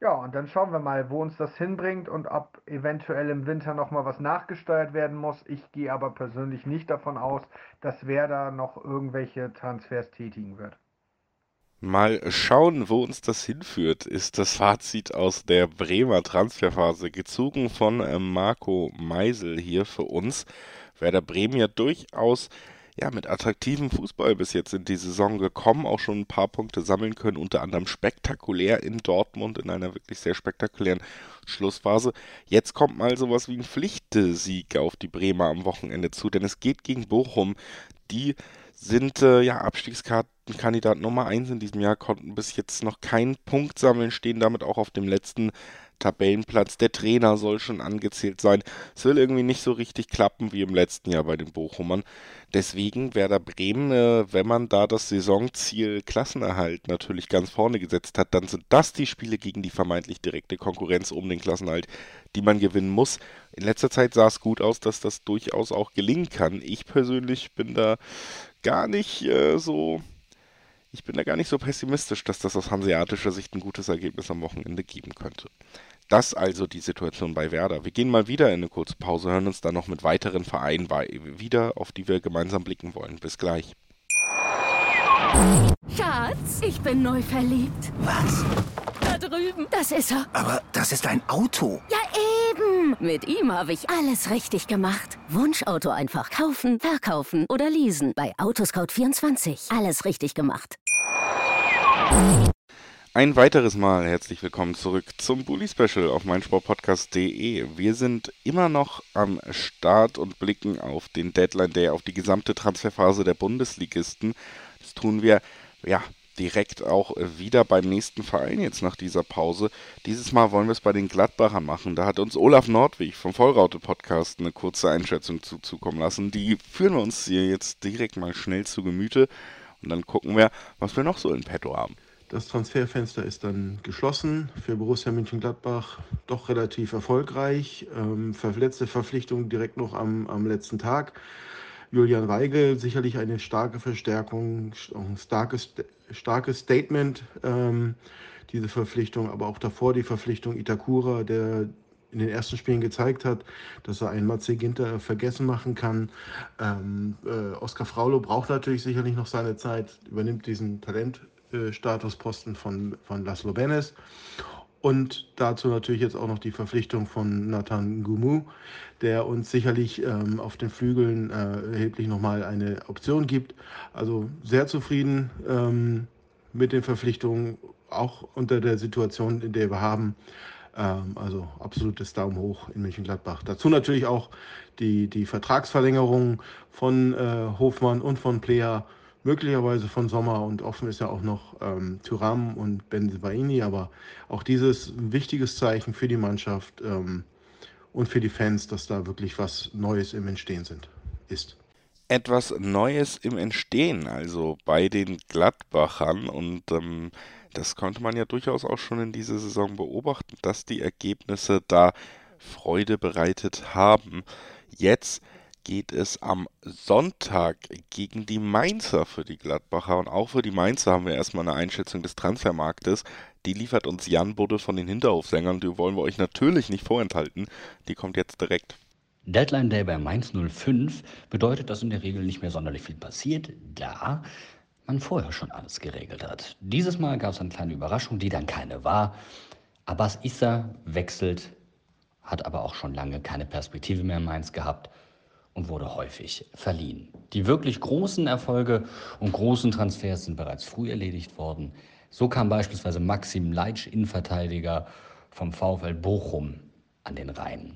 S7: Ja, und dann schauen wir mal, wo uns das hinbringt und ob eventuell im Winter nochmal was nachgesteuert werden muss. Ich gehe aber persönlich nicht davon aus, dass Werder noch irgendwelche Transfers tätigen wird.
S2: Mal schauen, wo uns das hinführt, ist das Fazit aus der Bremer Transferphase, gezogen von äh, Marco Meisel hier für uns. Werder Bremen ja durchaus ja, mit attraktivem Fußball bis jetzt in die Saison gekommen, auch schon ein paar Punkte sammeln können, unter anderem spektakulär in Dortmund in einer wirklich sehr spektakulären Schlussphase. Jetzt kommt mal sowas wie ein Pflichtsieg auf die Bremer am Wochenende zu, denn es geht gegen Bochum, die sind äh, ja Abstiegskartenkandidat Nummer 1 in diesem Jahr, konnten bis jetzt noch keinen Punkt sammeln, stehen damit auch auf dem letzten Tabellenplatz. Der Trainer soll schon angezählt sein. Es will irgendwie nicht so richtig klappen wie im letzten Jahr bei den Bochumern. Deswegen Werder Bremen, äh, wenn man da das Saisonziel Klassenerhalt natürlich ganz vorne gesetzt hat, dann sind das die Spiele gegen die vermeintlich direkte Konkurrenz um den Klassenerhalt, die man gewinnen muss. In letzter Zeit sah es gut aus, dass das durchaus auch gelingen kann. Ich persönlich bin da gar nicht äh, so. Ich bin da gar nicht so pessimistisch, dass das aus hanseatischer Sicht ein gutes Ergebnis am Wochenende geben könnte. Das also die Situation bei Werder. Wir gehen mal wieder in eine kurze Pause, hören uns dann noch mit weiteren Vereinen wieder, auf die wir gemeinsam blicken wollen. Bis gleich.
S5: Schatz, ich bin neu verliebt.
S8: Was?
S5: Da drüben. Das ist er.
S8: Aber das ist ein Auto.
S5: Ja, eben. Mit ihm habe ich alles richtig gemacht. Wunschauto einfach kaufen, verkaufen oder leasen. Bei Autoscout24. Alles richtig gemacht.
S2: Ein weiteres Mal herzlich willkommen zurück zum Bully Special auf meinsportpodcast.de. Wir sind immer noch am Start und blicken auf den Deadline Day, auf die gesamte Transferphase der Bundesligisten. Das tun wir, ja, direkt auch wieder beim nächsten Verein jetzt nach dieser Pause. Dieses Mal wollen wir es bei den Gladbachern machen. Da hat uns Olaf Nordwig vom Vollraute Podcast eine kurze Einschätzung zuzukommen lassen. Die führen wir uns hier jetzt direkt mal schnell zu Gemüte und dann gucken wir, was wir noch so in petto haben.
S9: Das Transferfenster ist dann geschlossen für Borussia Mönchengladbach, doch relativ erfolgreich. Ähm, letzte Verpflichtung direkt noch am, am letzten Tag. Julian Weigel, sicherlich eine starke Verstärkung, ein starkes, starkes Statement, ähm, diese Verpflichtung, aber auch davor die Verpflichtung Itakura, der in den ersten Spielen gezeigt hat, dass er einen Matze Ginter vergessen machen kann. Ähm, äh, Oskar Fraulo braucht natürlich sicherlich noch seine Zeit, übernimmt diesen Talent Statusposten von, von Laszlo Benes. Und dazu natürlich jetzt auch noch die Verpflichtung von Nathan Gumu, der uns sicherlich ähm, auf den Flügeln äh, erheblich nochmal eine Option gibt. Also sehr zufrieden ähm, mit den Verpflichtungen, auch unter der Situation, in der wir haben. Ähm, also absolutes Daumen hoch in Mönchengladbach. Dazu natürlich auch die, die Vertragsverlängerung von äh, Hofmann und von Plea möglicherweise von Sommer und offen ist ja auch noch ähm, Thuram und Benzebaini, aber auch dieses ein wichtiges Zeichen für die Mannschaft ähm, und für die Fans, dass da wirklich was Neues im Entstehen sind, ist.
S2: Etwas Neues im Entstehen, also bei den Gladbachern und ähm, das konnte man ja durchaus auch schon in dieser Saison beobachten, dass die Ergebnisse da Freude bereitet haben. Jetzt geht es am Sonntag gegen die Mainzer für die Gladbacher. Und auch für die Mainzer haben wir erstmal eine Einschätzung des Transfermarktes. Die liefert uns Jan Budde von den Hinterhofsängern. Die wollen wir euch natürlich nicht vorenthalten. Die kommt jetzt direkt.
S10: Deadline Day bei Mainz 05 bedeutet, dass in der Regel nicht mehr sonderlich viel passiert, da man vorher schon alles geregelt hat. Dieses Mal gab es eine kleine Überraschung, die dann keine war. Abbas Issa wechselt, hat aber auch schon lange keine Perspektive mehr in Mainz gehabt und wurde häufig verliehen. Die wirklich großen Erfolge und großen Transfers sind bereits früh erledigt worden. So kam beispielsweise Maxim Leitsch, Innenverteidiger vom VfL Bochum, an den Rhein.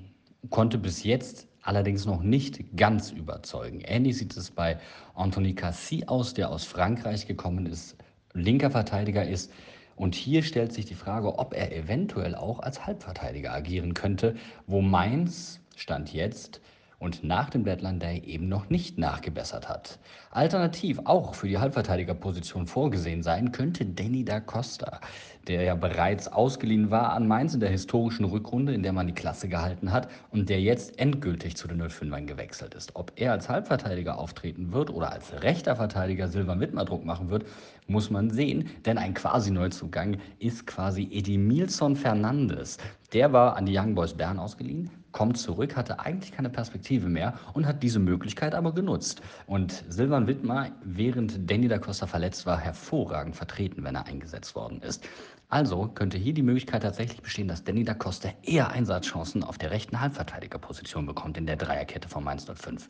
S10: Konnte bis jetzt allerdings noch nicht ganz überzeugen. Ähnlich sieht es bei Anthony Cassis aus, der aus Frankreich gekommen ist, linker Verteidiger ist. Und hier stellt sich die Frage, ob er eventuell auch als Halbverteidiger agieren könnte, wo Mainz, Stand jetzt, und nach dem Deadline Day eben noch nicht nachgebessert hat. Alternativ auch für die Halbverteidigerposition vorgesehen sein könnte Danny da Costa, der ja bereits ausgeliehen war an Mainz in der historischen Rückrunde, in der man die Klasse gehalten hat und der jetzt endgültig zu den 05ern gewechselt ist. Ob er als Halbverteidiger auftreten wird oder als rechter Verteidiger Silber Wittmer machen wird, muss man sehen, denn ein quasi Neuzugang ist quasi Edimilson Fernandes. Der war an die Young Boys Bern ausgeliehen, kommt zurück, hatte eigentlich keine Perspektive mehr und hat diese Möglichkeit aber genutzt. Und Silvan Wittmer, während Danny da Costa verletzt war, hervorragend vertreten, wenn er eingesetzt worden ist. Also könnte hier die Möglichkeit tatsächlich bestehen, dass Danny da Costa eher Einsatzchancen auf der rechten Halbverteidigerposition bekommt in der Dreierkette von Mainz 05.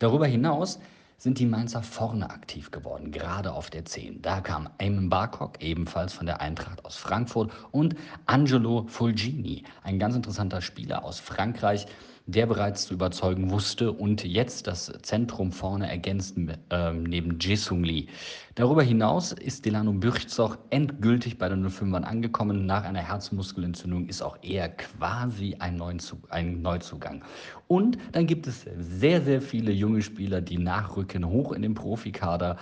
S10: Darüber hinaus sind die Mainzer vorne aktiv geworden, gerade auf der 10. Da kam Eamon Barcock, ebenfalls von der Eintracht aus Frankfurt, und Angelo Fulgini, ein ganz interessanter Spieler aus Frankreich, der bereits zu überzeugen wusste und jetzt das Zentrum vorne ergänzt äh, neben Jesung Lee. Darüber hinaus ist Delano Bürchzoch endgültig bei den 05ern angekommen. Nach einer Herzmuskelentzündung ist auch er quasi ein, Neuzug ein Neuzugang. Und dann gibt es sehr, sehr viele junge Spieler, die nachrücken hoch in den Profikader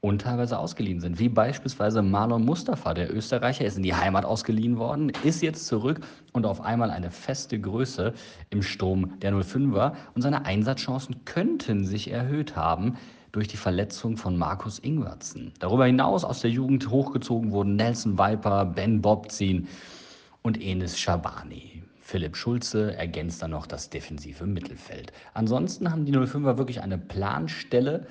S10: und teilweise ausgeliehen sind, wie beispielsweise Marlon Mustafa, der Österreicher, ist in die Heimat ausgeliehen worden, ist jetzt zurück und auf einmal eine feste Größe im Sturm der 05er und seine Einsatzchancen könnten sich erhöht haben durch die Verletzung von Markus Ingwertsen. Darüber hinaus aus der Jugend hochgezogen wurden Nelson Viper, Ben Bobzin und Enis Schabani. Philipp Schulze ergänzt dann noch das defensive Mittelfeld. Ansonsten haben die 05er wirklich eine Planstelle,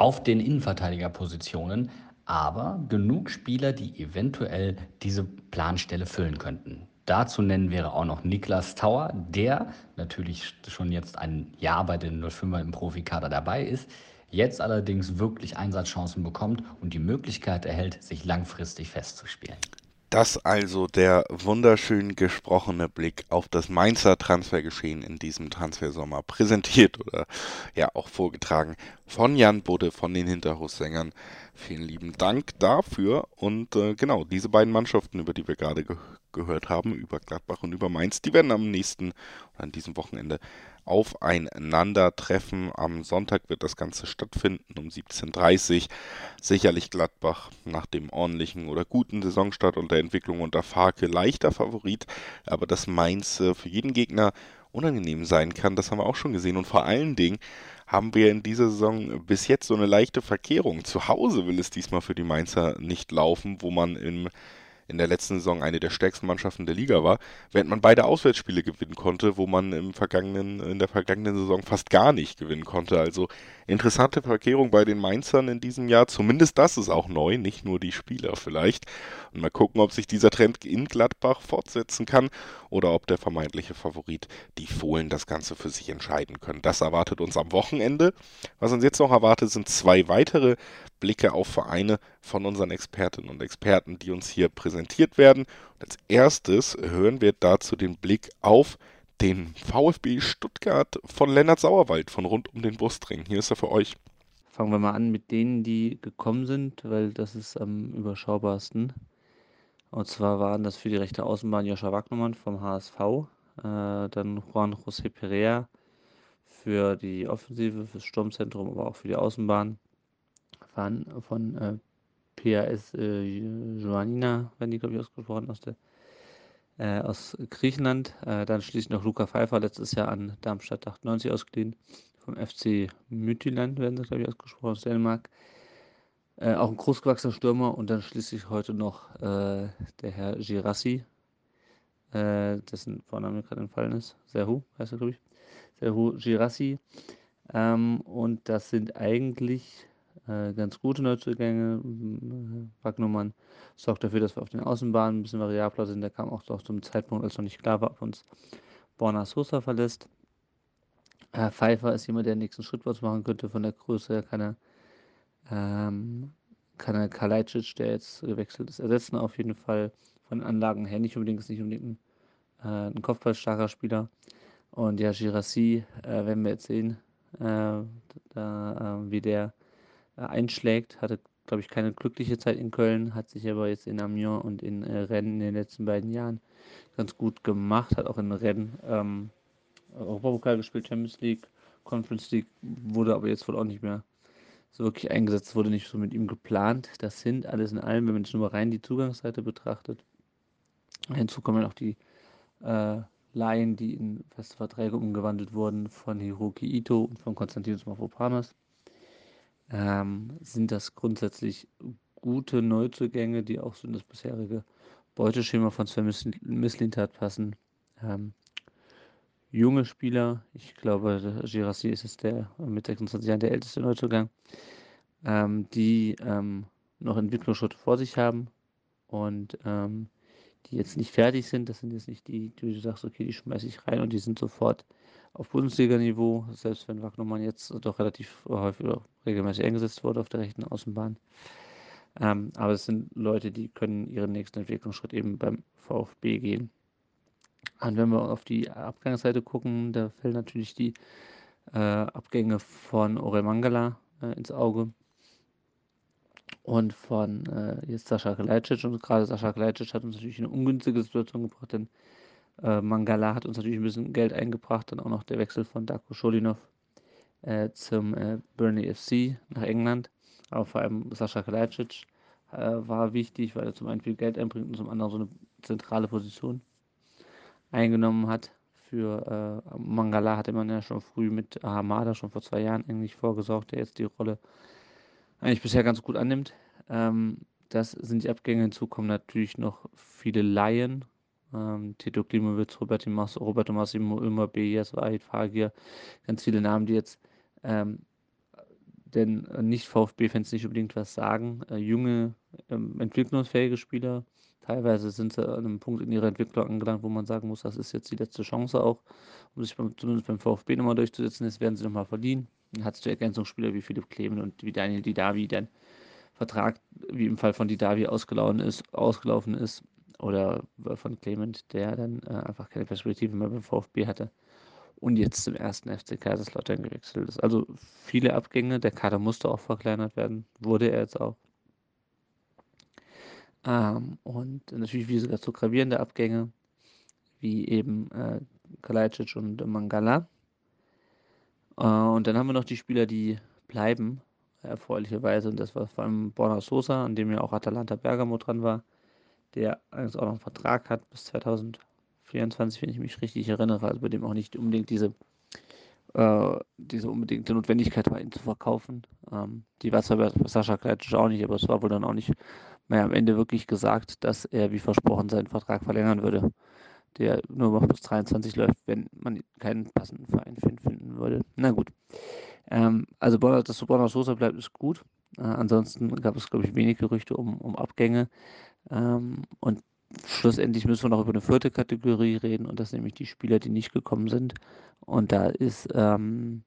S10: auf den Innenverteidigerpositionen, aber genug Spieler, die eventuell diese Planstelle füllen könnten. Dazu nennen wäre auch noch Niklas Tauer, der natürlich schon jetzt ein Jahr bei den 05er im Profikader dabei ist, jetzt allerdings wirklich Einsatzchancen bekommt und die Möglichkeit erhält, sich langfristig festzuspielen.
S2: Das also der wunderschön gesprochene Blick auf das Mainzer Transfergeschehen in diesem Transfersommer präsentiert oder ja auch vorgetragen von Jan Budde von den Hinterhofsängern. Vielen lieben Dank dafür und äh, genau diese beiden Mannschaften, über die wir gerade ge gehört haben, über Gladbach und über Mainz, die werden am nächsten an diesem Wochenende aufeinandertreffen. Am Sonntag wird das Ganze stattfinden um 17.30 Uhr. Sicherlich Gladbach nach dem ordentlichen oder guten Saisonstart und der Entwicklung unter Farke leichter Favorit, aber dass Mainz äh, für jeden Gegner unangenehm sein kann, das haben wir auch schon gesehen und vor allen Dingen haben wir in dieser Saison bis jetzt so eine leichte Verkehrung. Zu Hause will es diesmal für die Mainzer nicht laufen, wo man im in der letzten Saison eine der stärksten Mannschaften der Liga war, während man beide Auswärtsspiele gewinnen konnte, wo man im vergangenen, in der vergangenen Saison fast gar nicht gewinnen konnte. Also interessante Verkehrung bei den Mainzern in diesem Jahr. Zumindest das ist auch neu, nicht nur die Spieler vielleicht. Und mal gucken, ob sich dieser Trend in Gladbach fortsetzen kann oder ob der vermeintliche Favorit die Fohlen das Ganze für sich entscheiden können. Das erwartet uns am Wochenende. Was uns jetzt noch erwartet, sind zwei weitere Blicke auf Vereine von unseren Expertinnen und Experten, die uns hier präsentiert werden. Und als erstes hören wir dazu den Blick auf den VfB Stuttgart von Lennart Sauerwald von rund um den Brustring. Hier ist er für euch.
S11: Fangen wir mal an mit denen, die gekommen sind, weil das ist am überschaubarsten. Und zwar waren das für die rechte Außenbahn Joscha Wagnumann vom HSV, äh, dann Juan José Perea für die Offensive, fürs Sturmzentrum, aber auch für die Außenbahn waren von äh, PAS äh, Joanina, wenn die, glaube ich, ausgesprochen, aus, der, äh, aus Griechenland. Äh, dann schließlich noch Luca Pfeiffer, letztes Jahr an Darmstadt 98 ausgeliehen. Vom FC Mythiland werden sie, glaube ich, ausgesprochen, aus Dänemark. Äh, auch ein großgewachsener Stürmer und dann schließlich heute noch äh, der Herr Girassi, dessen Vorname gerade entfallen ist. Serhu heißt er, glaube ich. Serhu Girassi. Ähm, und das sind eigentlich äh, ganz gute Neuzugänge. Wagnumann sorgt dafür, dass wir auf den Außenbahnen ein bisschen variabler sind. Der kam auch doch zum Zeitpunkt, als noch nicht klar war, ob uns Borna Sosa verlässt. Äh, Pfeiffer ist jemand, der den nächsten Schritt was machen könnte von der Größe her. Keine, ähm, keine Kalajdzic, der jetzt gewechselt ist, ersetzen auf jeden Fall von Anlagen her. Nicht unbedingt, ist nicht unbedingt ein, äh, ein kopfballstarker Spieler. Und ja, Girassi, äh, werden wir jetzt sehen, äh, da, äh, wie der äh, einschlägt. Hatte, glaube ich, keine glückliche Zeit in Köln, hat sich aber jetzt in Amiens und in äh, Rennes in den letzten beiden Jahren ganz gut gemacht, hat auch in Rennen ähm, Europapokal gespielt, Champions League, Conference League, wurde aber jetzt wohl auch nicht mehr so wirklich eingesetzt, wurde nicht so mit ihm geplant. Das sind alles in allem, wenn man jetzt nur rein die Zugangsseite betrachtet. Hinzu kommen auch die äh, Laien, die in feste Verträge umgewandelt wurden von Hiroki Ito und von Konstantinos Mafropanos. Ähm, sind das grundsätzlich gute Neuzugänge, die auch so in das bisherige Beuteschema von Sven Mislintat passen. Ähm, junge Spieler, ich glaube, Girassi ist es der mit 26 Jahren der älteste Neuzugang, ähm, die ähm, noch Entwicklungsschritte vor sich haben und ähm, die jetzt nicht fertig sind. Das sind jetzt nicht die, die du sagst, okay, die schmeiße ich rein und die sind sofort auf Bundesliga-Niveau, selbst wenn Wagnermann jetzt doch relativ häufig oder regelmäßig eingesetzt wurde auf der rechten Außenbahn. Ähm, aber es sind Leute, die können ihren nächsten Entwicklungsschritt eben beim VfB gehen. Und wenn wir auf die Abgangsseite gucken, da fällt natürlich die äh, Abgänge von Orel Mangala äh, ins Auge und von äh, jetzt Sascha Kalajdzic. Und gerade Sascha Kalajdzic hat uns natürlich in eine ungünstige Situation gebracht, denn äh, Mangala hat uns natürlich ein bisschen Geld eingebracht. Dann auch noch der Wechsel von Darko Scholinov äh, zum äh, Burnley FC nach England. Aber vor allem Sascha Kalajdzic äh, war wichtig, weil er zum einen viel Geld einbringt und zum anderen so eine zentrale Position eingenommen hat. Für äh, Mangala hatte man ja schon früh mit Hamada schon vor zwei Jahren eigentlich vorgesorgt, der jetzt die Rolle eigentlich bisher ganz gut annimmt. Ähm, das sind die Abgänge. Hinzu kommen natürlich noch viele Laien. Ähm, Tito Klimowitz, Roberto, Mas Roberto Massimo, Ömer, Bejas, Wahid, Fagir. Ganz viele Namen, die jetzt ähm, denn Nicht-VfB-Fans nicht unbedingt was sagen. Äh, junge, ähm, entwicklungsfähige Spieler. Teilweise sind sie an einem Punkt in ihrer Entwicklung angelangt, wo man sagen muss, das ist jetzt die letzte Chance auch, um sich beim, zumindest beim VfB nochmal durchzusetzen. Jetzt werden sie nochmal verliehen. Dann hat es Ergänzungsspieler wie Philipp Klemen und wie Daniel Didavi, deren Vertrag, wie im Fall von Didavi, ausgelaufen ist, ausgelaufen ist. Oder von Clement, der dann äh, einfach keine Perspektive mehr beim VfB hatte und jetzt zum ersten FC Kaiserslautern gewechselt ist. Also viele Abgänge, der Kader musste auch verkleinert werden, wurde er jetzt auch. Ähm, und natürlich wie sogar zu gravierende Abgänge, wie eben äh, Kalajdzic und Mangala. Äh, und dann haben wir noch die Spieler, die bleiben, erfreulicherweise. Und das war vor allem Borna Sosa, an dem ja auch Atalanta Bergamo dran war, der eigentlich auch noch einen Vertrag hat bis 2024, wenn ich mich richtig erinnere, also bei dem auch nicht unbedingt diese, äh, diese unbedingte Notwendigkeit war, ihn zu verkaufen. Ähm, die war zwar bei Sascha Kleitsch auch nicht, aber es war wohl dann auch nicht mehr am Ende wirklich gesagt, dass er wie versprochen seinen Vertrag verlängern würde der nur noch bis 23 läuft, wenn man keinen passenden Verein finden würde. Na gut. Ähm, also, dass so Bonner Sosa bleibt, ist gut. Äh, ansonsten gab es, glaube ich, wenig Gerüchte um, um Abgänge. Ähm, und schlussendlich müssen wir noch über eine vierte Kategorie reden, und das nämlich die Spieler, die nicht gekommen sind. Und da ist ähm,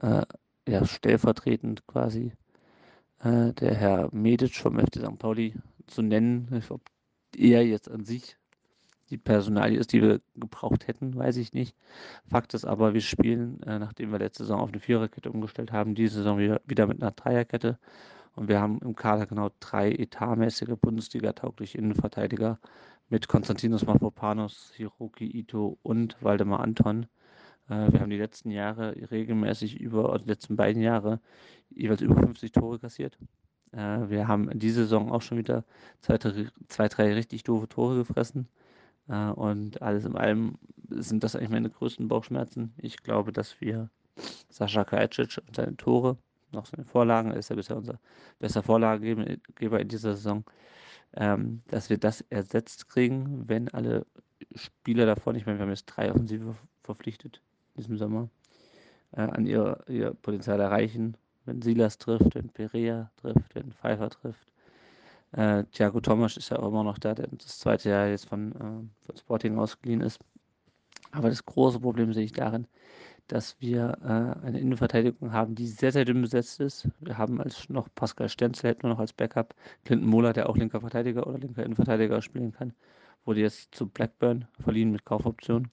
S11: äh, ja, stellvertretend quasi äh, der Herr Medic vom FC St. Pauli zu nennen. Ich glaube, er jetzt an sich die Personalie ist, die wir gebraucht hätten, weiß ich nicht. Fakt ist aber, wir spielen, äh, nachdem wir letzte Saison auf eine Viererkette umgestellt haben, diese Saison wieder, wieder mit einer Dreierkette. Und wir haben im Kader genau drei etatmäßige Bundesliga-taugliche Innenverteidiger mit Konstantinos Mafropanos, Hiroki Ito und Waldemar Anton. Äh, wir haben die letzten Jahre regelmäßig über, die letzten beiden Jahre jeweils über 50 Tore kassiert. Äh, wir haben in dieser Saison auch schon wieder zwei, zwei drei richtig doofe Tore gefressen. Äh, und alles in allem sind das eigentlich meine größten Bauchschmerzen. Ich glaube, dass wir Sascha Kajicic und seine Tore, noch seine Vorlagen, er ist ja bisher unser bester Vorlagegeber in dieser Saison, ähm, dass wir das ersetzt kriegen, wenn alle Spieler davon, ich meine, wir haben jetzt drei Offensive verpflichtet in diesem Sommer, äh, an ihr, ihr Potenzial erreichen. Wenn Silas trifft, wenn Perea trifft, wenn Pfeiffer trifft, äh, Thiago Thomas ist ja auch immer noch da, der das zweite Jahr jetzt von, äh, von Sporting ausgeliehen ist. Aber das große Problem sehe ich darin, dass wir äh, eine Innenverteidigung haben, die sehr, sehr dünn besetzt ist. Wir haben als noch Pascal Stenzel, hätten wir noch als Backup Clinton Mola, der auch linker Verteidiger oder linker Innenverteidiger spielen kann, wurde jetzt zu Blackburn verliehen mit Kaufoption.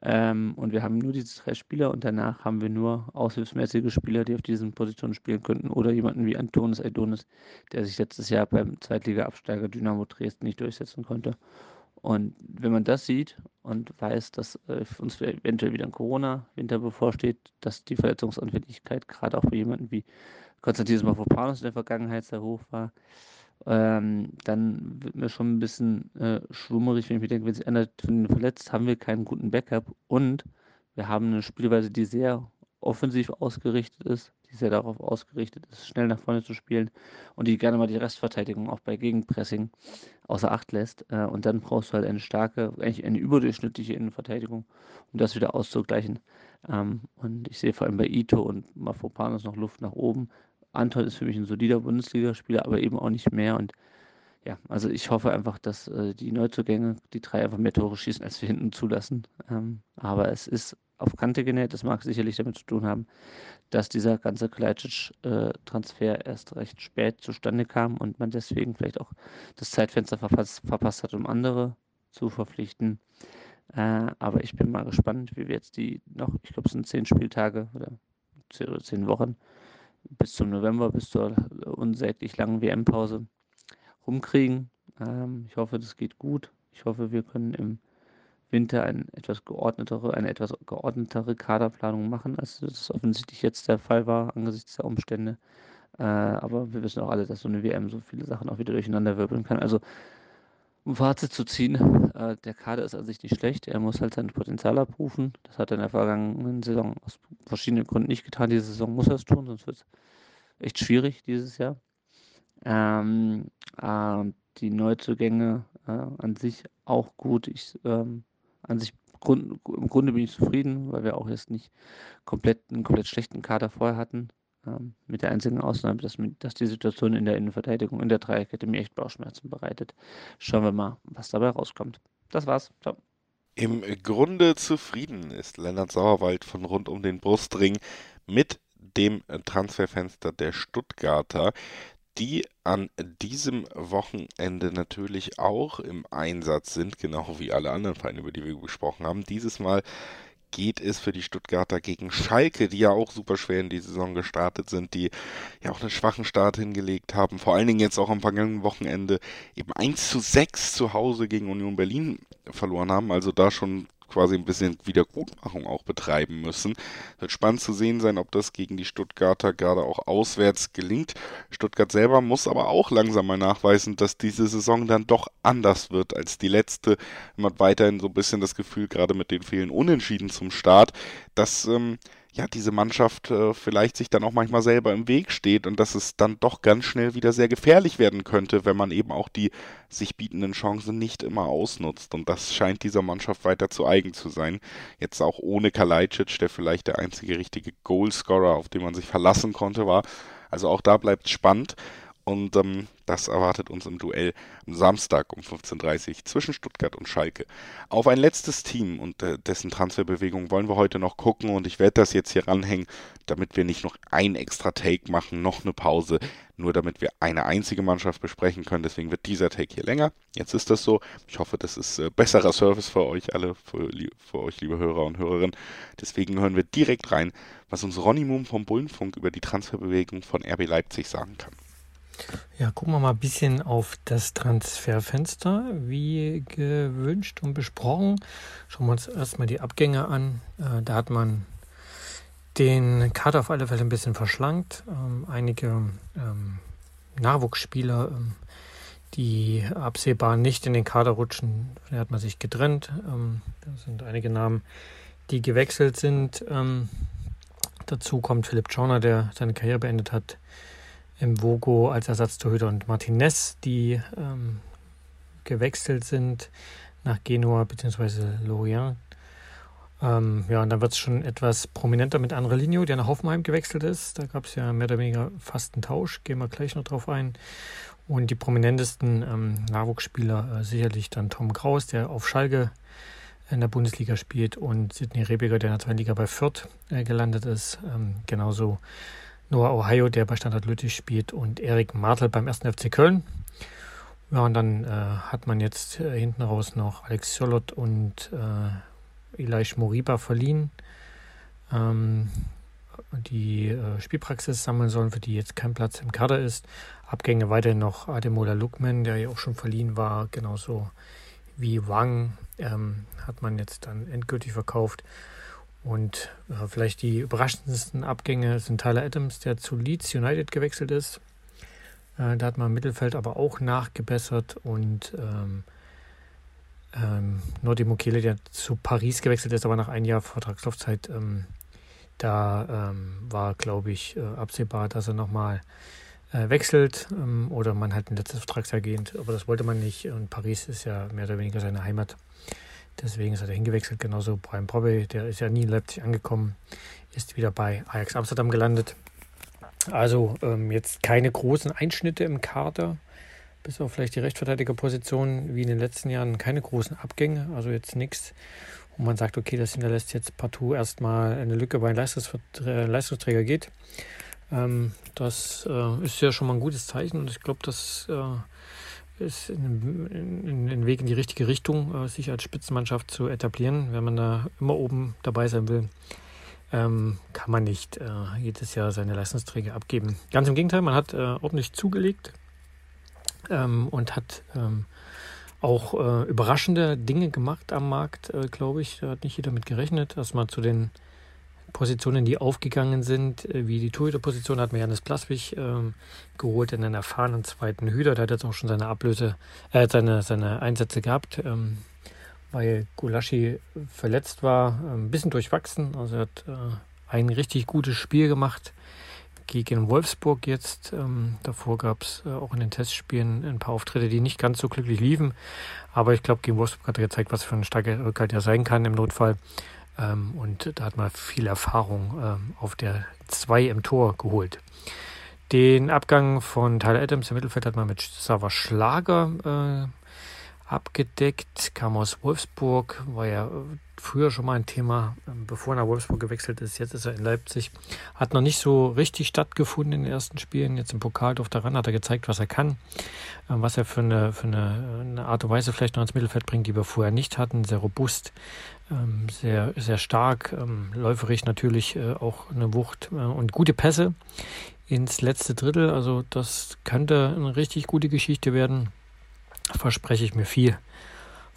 S11: Ähm, und wir haben nur diese drei Spieler und danach haben wir nur aushilfsmäßige Spieler, die auf diesen Positionen spielen könnten oder jemanden wie Antonis Aidonis, der sich letztes Jahr beim Zweitliga-Absteiger Dynamo Dresden nicht durchsetzen konnte. Und wenn man das sieht und weiß, dass äh, uns eventuell wieder ein Corona-Winter bevorsteht, dass die Verletzungsanfälligkeit gerade auch bei jemandem wie Konstantinos Mavropanos in der Vergangenheit sehr hoch war, ähm, dann wird mir schon ein bisschen äh, schwummerig, wenn ich mir denke, wenn sich einer von ihnen verletzt, haben wir keinen guten Backup. Und wir haben eine Spielweise, die sehr offensiv ausgerichtet ist, die sehr darauf ausgerichtet ist, schnell nach vorne zu spielen und die gerne mal die Restverteidigung auch bei Gegenpressing außer Acht lässt. Äh, und dann brauchst du halt eine starke, eigentlich eine überdurchschnittliche Innenverteidigung, um das wieder auszugleichen. Ähm, und ich sehe vor allem bei Ito und Mafropanos noch Luft nach oben. Anton ist für mich ein solider Bundesligaspieler, aber eben auch nicht mehr. Und ja, also ich hoffe einfach, dass äh, die Neuzugänge, die drei einfach mehr Tore schießen, als wir hinten zulassen. Ähm, aber es ist auf Kante genäht. Das mag sicherlich damit zu tun haben, dass dieser ganze Kalajdzic-Transfer erst recht spät zustande kam und man deswegen vielleicht auch das Zeitfenster verpasst, verpasst hat, um andere zu verpflichten. Äh, aber ich bin mal gespannt, wie wir jetzt die noch, ich glaube, es sind zehn Spieltage oder zehn Wochen bis zum November, bis zur unsäglich langen WM-Pause rumkriegen. Ähm, ich hoffe, das geht gut. Ich hoffe, wir können im Winter ein etwas geordnetere, eine etwas geordnetere Kaderplanung machen, als das offensichtlich jetzt der Fall war angesichts der Umstände. Äh, aber wir wissen auch alle, dass so eine WM so viele Sachen auch wieder durcheinander wirbeln kann. Also um Fazit zu ziehen, äh, der Kader ist an sich nicht schlecht. Er muss halt sein Potenzial abrufen. Das hat er in der vergangenen Saison aus verschiedenen Gründen nicht getan. Diese Saison muss er es tun, sonst wird es echt schwierig dieses Jahr. Ähm, äh, die Neuzugänge äh, an sich auch gut. Ich ähm, an sich Grund, im Grunde bin ich zufrieden, weil wir auch jetzt nicht komplett einen komplett schlechten Kader vorher hatten. Ähm, mit der einzigen Ausnahme, dass, dass die Situation in der Innenverteidigung, in der Dreierkette mir echt Bauchschmerzen bereitet. Schauen wir mal, was dabei rauskommt. Das war's. Ciao.
S2: Im Grunde zufrieden ist Lennart Sauerwald von rund um den Brustring mit dem Transferfenster der Stuttgarter die an diesem Wochenende natürlich auch im Einsatz sind, genau wie alle anderen Vereine, über die wir gesprochen haben. Dieses Mal geht es für die Stuttgarter gegen Schalke, die ja auch super schwer in die Saison gestartet sind, die ja auch einen schwachen Start hingelegt haben, vor allen Dingen jetzt auch am vergangenen Wochenende eben 1 zu 6 zu Hause gegen Union Berlin verloren haben, also da schon quasi ein bisschen Wiedergutmachung auch betreiben müssen. Wird spannend zu sehen sein, ob das gegen die Stuttgarter gerade auch auswärts gelingt. Stuttgart selber muss aber auch langsam mal nachweisen, dass diese Saison dann doch anders wird als die letzte. Man hat weiterhin so ein bisschen das Gefühl, gerade mit den vielen Unentschieden zum Start, dass ähm, ja, diese Mannschaft äh, vielleicht sich dann auch manchmal selber im Weg steht und dass es dann doch ganz schnell wieder sehr gefährlich werden könnte, wenn man eben auch die sich bietenden Chancen nicht immer ausnutzt. Und das scheint dieser Mannschaft weiter zu eigen zu sein. Jetzt auch ohne Kalajdzic, der vielleicht der einzige richtige Goalscorer, auf den man sich verlassen konnte, war. Also auch da bleibt spannend. Und ähm, das erwartet uns im Duell am Samstag um 15.30 Uhr zwischen Stuttgart und Schalke. Auf ein letztes Team und äh, dessen Transferbewegung wollen wir heute noch gucken und ich werde das jetzt hier ranhängen, damit wir nicht noch ein extra Take machen, noch eine Pause, nur damit wir eine einzige Mannschaft besprechen können. Deswegen wird dieser Take hier länger. Jetzt ist das so. Ich hoffe, das ist äh, besserer Service für euch alle, für, für euch liebe Hörer und Hörerinnen. Deswegen hören wir direkt rein, was uns Ronny Moom vom Bullenfunk über die Transferbewegung von RB Leipzig sagen kann.
S12: Ja, gucken wir mal ein bisschen auf das Transferfenster, wie gewünscht und besprochen. Schauen wir uns erstmal die Abgänge an. Äh, da hat man den Kader auf alle Fälle ein bisschen verschlankt. Ähm, einige ähm, Nachwuchsspieler, ähm, die absehbar nicht in den Kader rutschen, da hat man sich getrennt. Da sind einige Namen, die gewechselt sind. Dazu kommt Philipp Schauner, der seine Karriere beendet hat im Vogo als Ersatztorhüter und Martinez, die ähm, gewechselt sind nach Genua bzw. Lorient. Ähm, ja, und dann wird es schon etwas prominenter mit Andrelinho, der nach Hoffenheim gewechselt ist. Da gab es ja mehr oder weniger fast einen Tausch, gehen wir gleich noch drauf ein. Und die prominentesten ähm, Nachwuchsspieler äh, sicherlich dann Tom Kraus, der auf Schalke in der Bundesliga spielt und Sidney Rebiger, der in der zweiten Liga bei Fürth äh, gelandet ist. Ähm, genauso Noah Ohio, der bei Standard Lüttich spielt, und Erik Martel beim 1. FC Köln. Ja, und dann äh, hat man jetzt äh, hinten raus noch Alex Solot und äh, Elias Moriba verliehen, ähm, die äh, Spielpraxis sammeln sollen, für die jetzt kein Platz im Kader ist. Abgänge weiterhin noch Ademola Lukman, der ja auch schon verliehen war, genauso wie Wang ähm, hat man jetzt dann endgültig verkauft. Und äh, vielleicht die überraschendsten Abgänge sind Tyler Adams, der zu Leeds United gewechselt ist. Äh, da hat man im Mittelfeld aber auch nachgebessert und ähm, ähm, Nordi Mukele, der zu Paris gewechselt ist, aber nach einem Jahr Vertragslaufzeit, ähm, da ähm, war, glaube ich, äh, absehbar, dass er nochmal äh, wechselt ähm, oder man halt ein letztes Vertragsjahr geht. Aber das wollte man nicht und Paris ist ja mehr oder weniger seine Heimat. Deswegen ist er dahin gewechselt. Genauso Brian Probbe, der ist ja nie in Leipzig angekommen, ist wieder bei Ajax Amsterdam gelandet. Also ähm, jetzt keine großen Einschnitte im Kader, bis auf vielleicht die Rechtsverteidigerposition, wie in den letzten Jahren, keine großen Abgänge. Also jetzt nichts, wo man sagt, okay, das hinterlässt jetzt partout erstmal eine Lücke, weil ein Leistungsträger geht. Ähm, das äh, ist ja schon mal ein gutes Zeichen und ich glaube, das äh, ist ein, Weg in die richtige Richtung, äh, sich als Spitzenmannschaft zu etablieren, wenn man da immer oben dabei sein will ähm, kann man nicht äh, jedes Jahr seine Leistungsträger abgeben. Ganz im Gegenteil, man hat äh, ordentlich zugelegt ähm, und hat ähm, auch überraschende Dinge gemacht am Markt, glaube ich. Da hat nicht jeder mit gerechnet. Erstmal zu den Positionen, die aufgegangen sind, äh, wie die Torhüter-Position hat man Janis Plaswig ähm, geholt in einen erfahrenen zweiten Hüter. Der hat jetzt auch schon seine Ablöse, äh, seine, seine Einsätze gehabt. Ähm, weil Gulaschi verletzt war, ein bisschen durchwachsen. Also er hat äh, ein richtig gutes Spiel gemacht gegen Wolfsburg jetzt. Ähm, davor gab es äh, auch in den Testspielen ein paar Auftritte, die nicht ganz so glücklich liefen. Aber ich glaube, gegen Wolfsburg hat er gezeigt, was für ein starker Rückhalt er sein kann im Notfall. Ähm, und da hat man viel Erfahrung ähm, auf der 2 im Tor geholt. Den Abgang von Tyler Adams im Mittelfeld hat man mit Sava Schlager äh, abgedeckt, kam aus Wolfsburg, war ja äh, früher schon mal ein Thema, ähm, bevor er nach Wolfsburg gewechselt ist. Jetzt ist er in Leipzig. Hat noch nicht so richtig stattgefunden in den ersten Spielen. Jetzt im Pokal durfte er ran, hat er gezeigt, was er kann, ähm, was er für eine, für eine, eine Art und Weise vielleicht noch ins Mittelfeld bringt, die wir vorher nicht hatten. Sehr robust, ähm, sehr, sehr stark, läuferig natürlich äh, auch eine Wucht äh, und gute Pässe ins letzte Drittel. Also das könnte eine richtig gute Geschichte werden verspreche ich mir viel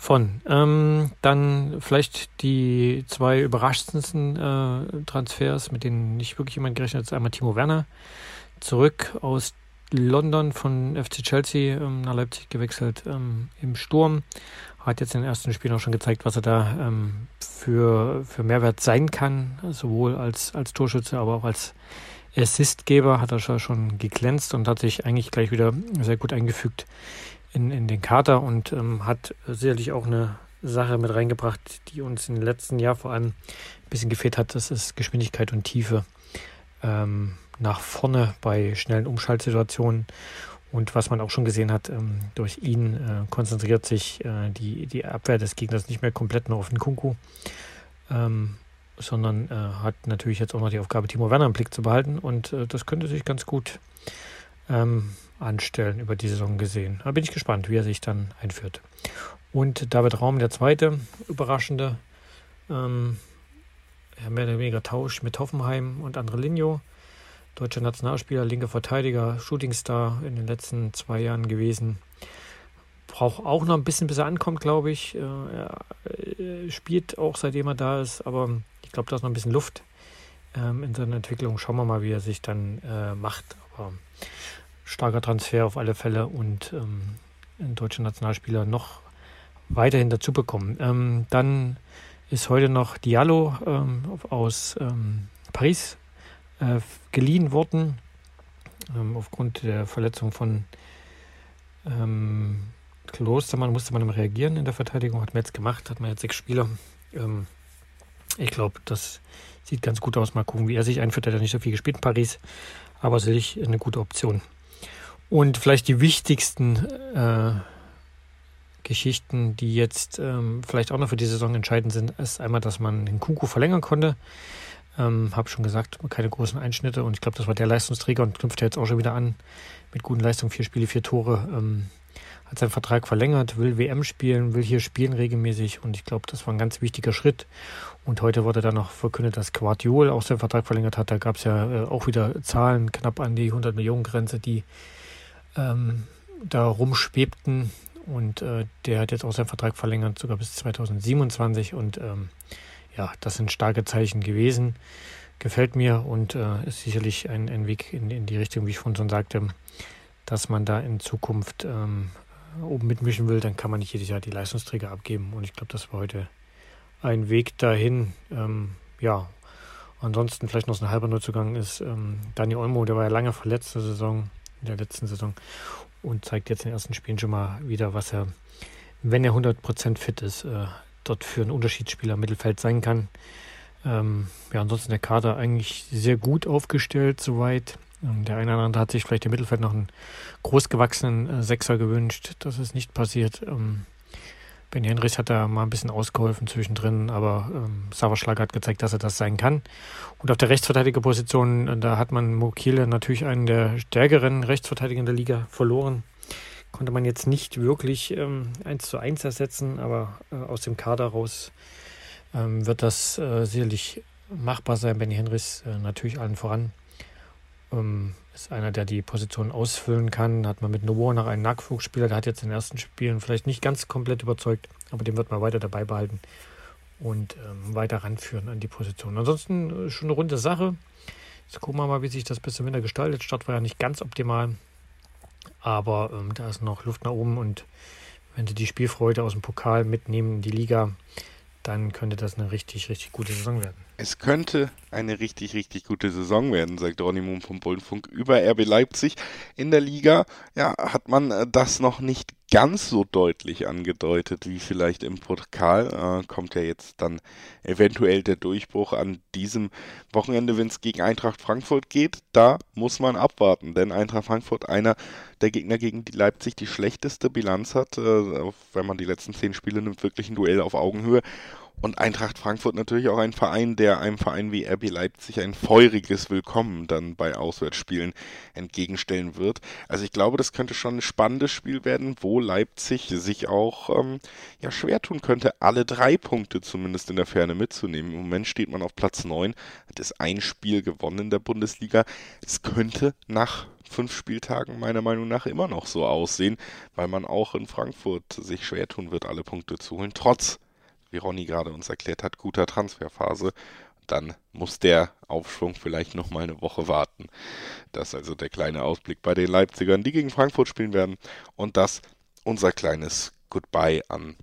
S12: von. Ähm, dann vielleicht die zwei überraschendsten äh, Transfers, mit denen nicht wirklich jemand gerechnet hat. Einmal Timo Werner, zurück aus London von FC Chelsea ähm, nach Leipzig gewechselt ähm, im Sturm. Hat jetzt in den ersten Spielen auch schon gezeigt, was er da ähm, für, für Mehrwert sein kann, sowohl als, als Torschütze, aber auch als Assistgeber hat er schon geglänzt und hat sich eigentlich gleich wieder sehr gut eingefügt in, in den Kater und ähm, hat sicherlich auch eine Sache mit reingebracht, die uns den letzten Jahren vor allem ein bisschen gefehlt hat. Das ist Geschwindigkeit und Tiefe ähm, nach vorne bei schnellen Umschaltsituationen. Und was man auch schon gesehen hat, ähm, durch ihn äh, konzentriert sich äh, die, die Abwehr des Gegners nicht mehr komplett nur auf den Kunku, ähm, sondern äh, hat natürlich jetzt auch noch die Aufgabe, Timo Werner im Blick zu behalten. Und äh, das könnte sich ganz gut ähm, anstellen über die Saison gesehen. Da bin ich gespannt, wie er sich dann einführt. Und David Raum, der zweite überraschende, ähm, mehr oder weniger Tausch mit Hoffenheim und Andrelinho. Deutscher Nationalspieler, linker Verteidiger, Shootingstar in den letzten zwei Jahren gewesen. Braucht auch noch ein bisschen, bis er ankommt, glaube ich. Äh, er spielt auch seitdem er da ist, aber ich glaube, da ist noch ein bisschen Luft ähm, in seiner Entwicklung. Schauen wir mal, wie er sich dann äh, macht. Aber starker Transfer auf alle Fälle und ähm, deutscher Nationalspieler noch weiterhin dazu bekommen. Ähm, dann ist heute noch Diallo ähm, aus ähm, Paris äh, geliehen worden. Ähm, aufgrund der Verletzung von ähm, Klostermann musste man reagieren in der Verteidigung. Hat man jetzt gemacht, hat man jetzt sechs Spieler. Ich glaube, das sieht ganz gut aus. Mal gucken, wie er sich einführt. Er hat nicht so viel gespielt in Paris, aber sicherlich eine gute Option. Und vielleicht die wichtigsten äh, Geschichten, die jetzt ähm, vielleicht auch noch für die Saison entscheidend sind, ist einmal, dass man den Kuku verlängern konnte. Ähm, habe schon gesagt, keine großen Einschnitte und ich glaube, das war der Leistungsträger und knüpft jetzt auch schon wieder an mit guten Leistungen, vier Spiele, vier Tore. Ähm, hat seinen Vertrag verlängert, will WM spielen, will hier spielen regelmäßig und ich glaube, das war ein ganz wichtiger Schritt. Und heute wurde dann noch verkündet, dass Quartiol auch seinen Vertrag verlängert hat. Da gab es ja äh, auch wieder Zahlen knapp an die 100 Millionen Grenze, die ähm, da rumschwebten. Und äh, der hat jetzt auch seinen Vertrag verlängert, sogar bis 2027. Und ähm, ja, das sind starke Zeichen gewesen. Gefällt mir und äh, ist sicherlich ein, ein Weg in, in, die Richtung, wie ich vorhin schon sagte, dass man da in Zukunft ähm, oben mitmischen will, dann kann man nicht jedes Jahr die Leistungsträger abgeben. Und ich glaube, das war heute ein Weg dahin. Ähm, ja, ansonsten vielleicht noch so ein halber Neuzugang ist ähm, Dani Olmo, der war ja lange verletzt der Saison, in der letzten Saison und zeigt jetzt in den ersten Spielen schon mal wieder, was er, wenn er 100% fit ist, äh, dort für einen Unterschiedsspieler im Mittelfeld sein kann. Ähm, ja, ansonsten der Kader eigentlich sehr gut aufgestellt soweit. Ähm, der eine oder andere hat sich vielleicht im Mittelfeld noch einen großgewachsenen äh, Sechser gewünscht. Das ist nicht passiert. Ähm, Benny Henrichs hat da mal ein bisschen ausgeholfen zwischendrin, aber ähm, Sauerschlag hat gezeigt, dass er das sein kann. Und auf der Rechtsverteidigerposition, äh, da hat man Mokile natürlich einen der stärkeren Rechtsverteidiger in der Liga verloren. Konnte man jetzt nicht wirklich ähm, 1 zu 1 ersetzen, aber äh, aus dem Kader raus ähm, wird das äh, sicherlich machbar sein. Benny Henrichs äh, natürlich allen voran. Ähm, ist einer, der die Position ausfüllen kann. Hat man mit Novo noch einen Nachwuchsspieler, der hat jetzt in den ersten Spielen vielleicht nicht ganz komplett überzeugt, aber den wird man weiter dabei behalten und ähm, weiter ranführen an die Position. Ansonsten äh, schon eine runde Sache. Jetzt gucken wir mal, wie sich das bis zum Winter gestaltet. Start war ja nicht ganz optimal, aber ähm, da ist noch Luft nach oben und wenn sie die Spielfreude aus dem Pokal mitnehmen in die Liga, dann könnte das eine richtig, richtig gute Saison werden.
S2: Es könnte eine richtig, richtig gute Saison werden, sagt Ronny Moon vom Bullenfunk über RB Leipzig. In der Liga ja, hat man äh, das noch nicht ganz so deutlich angedeutet wie vielleicht im Pokal. Äh, kommt ja jetzt dann eventuell der Durchbruch an diesem Wochenende, wenn es gegen Eintracht Frankfurt geht. Da muss man abwarten, denn Eintracht Frankfurt einer der Gegner, gegen die Leipzig die schlechteste Bilanz hat, äh, wenn man die letzten zehn Spiele nimmt, wirklich ein Duell auf Augenhöhe. Und Eintracht Frankfurt natürlich auch ein Verein, der einem Verein wie RB Leipzig ein feuriges Willkommen dann bei Auswärtsspielen entgegenstellen wird. Also ich glaube, das könnte schon ein spannendes Spiel werden, wo Leipzig sich auch ähm, ja, schwer tun könnte, alle drei Punkte zumindest in der Ferne mitzunehmen. Im Moment steht man auf Platz 9, hat es ein Spiel gewonnen in der Bundesliga. Es könnte nach fünf Spieltagen meiner Meinung nach immer noch so aussehen, weil man auch in Frankfurt sich schwer tun wird, alle Punkte zu holen, trotz wie Ronny gerade uns erklärt hat, guter Transferphase. Dann muss der Aufschwung vielleicht noch mal eine Woche warten. Das ist also der kleine Ausblick bei den Leipzigern, die gegen Frankfurt spielen werden. Und das unser kleines Goodbye an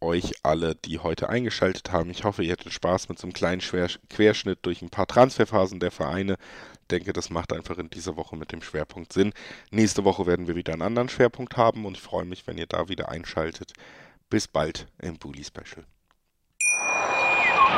S2: euch alle, die heute eingeschaltet haben. Ich hoffe, ihr hattet Spaß mit so einem kleinen Querschnitt durch ein paar Transferphasen der Vereine. Ich denke, das macht einfach in dieser Woche mit dem Schwerpunkt Sinn. Nächste Woche werden wir wieder einen anderen Schwerpunkt haben und ich freue mich, wenn ihr da wieder einschaltet. Bis bald im Bully Special.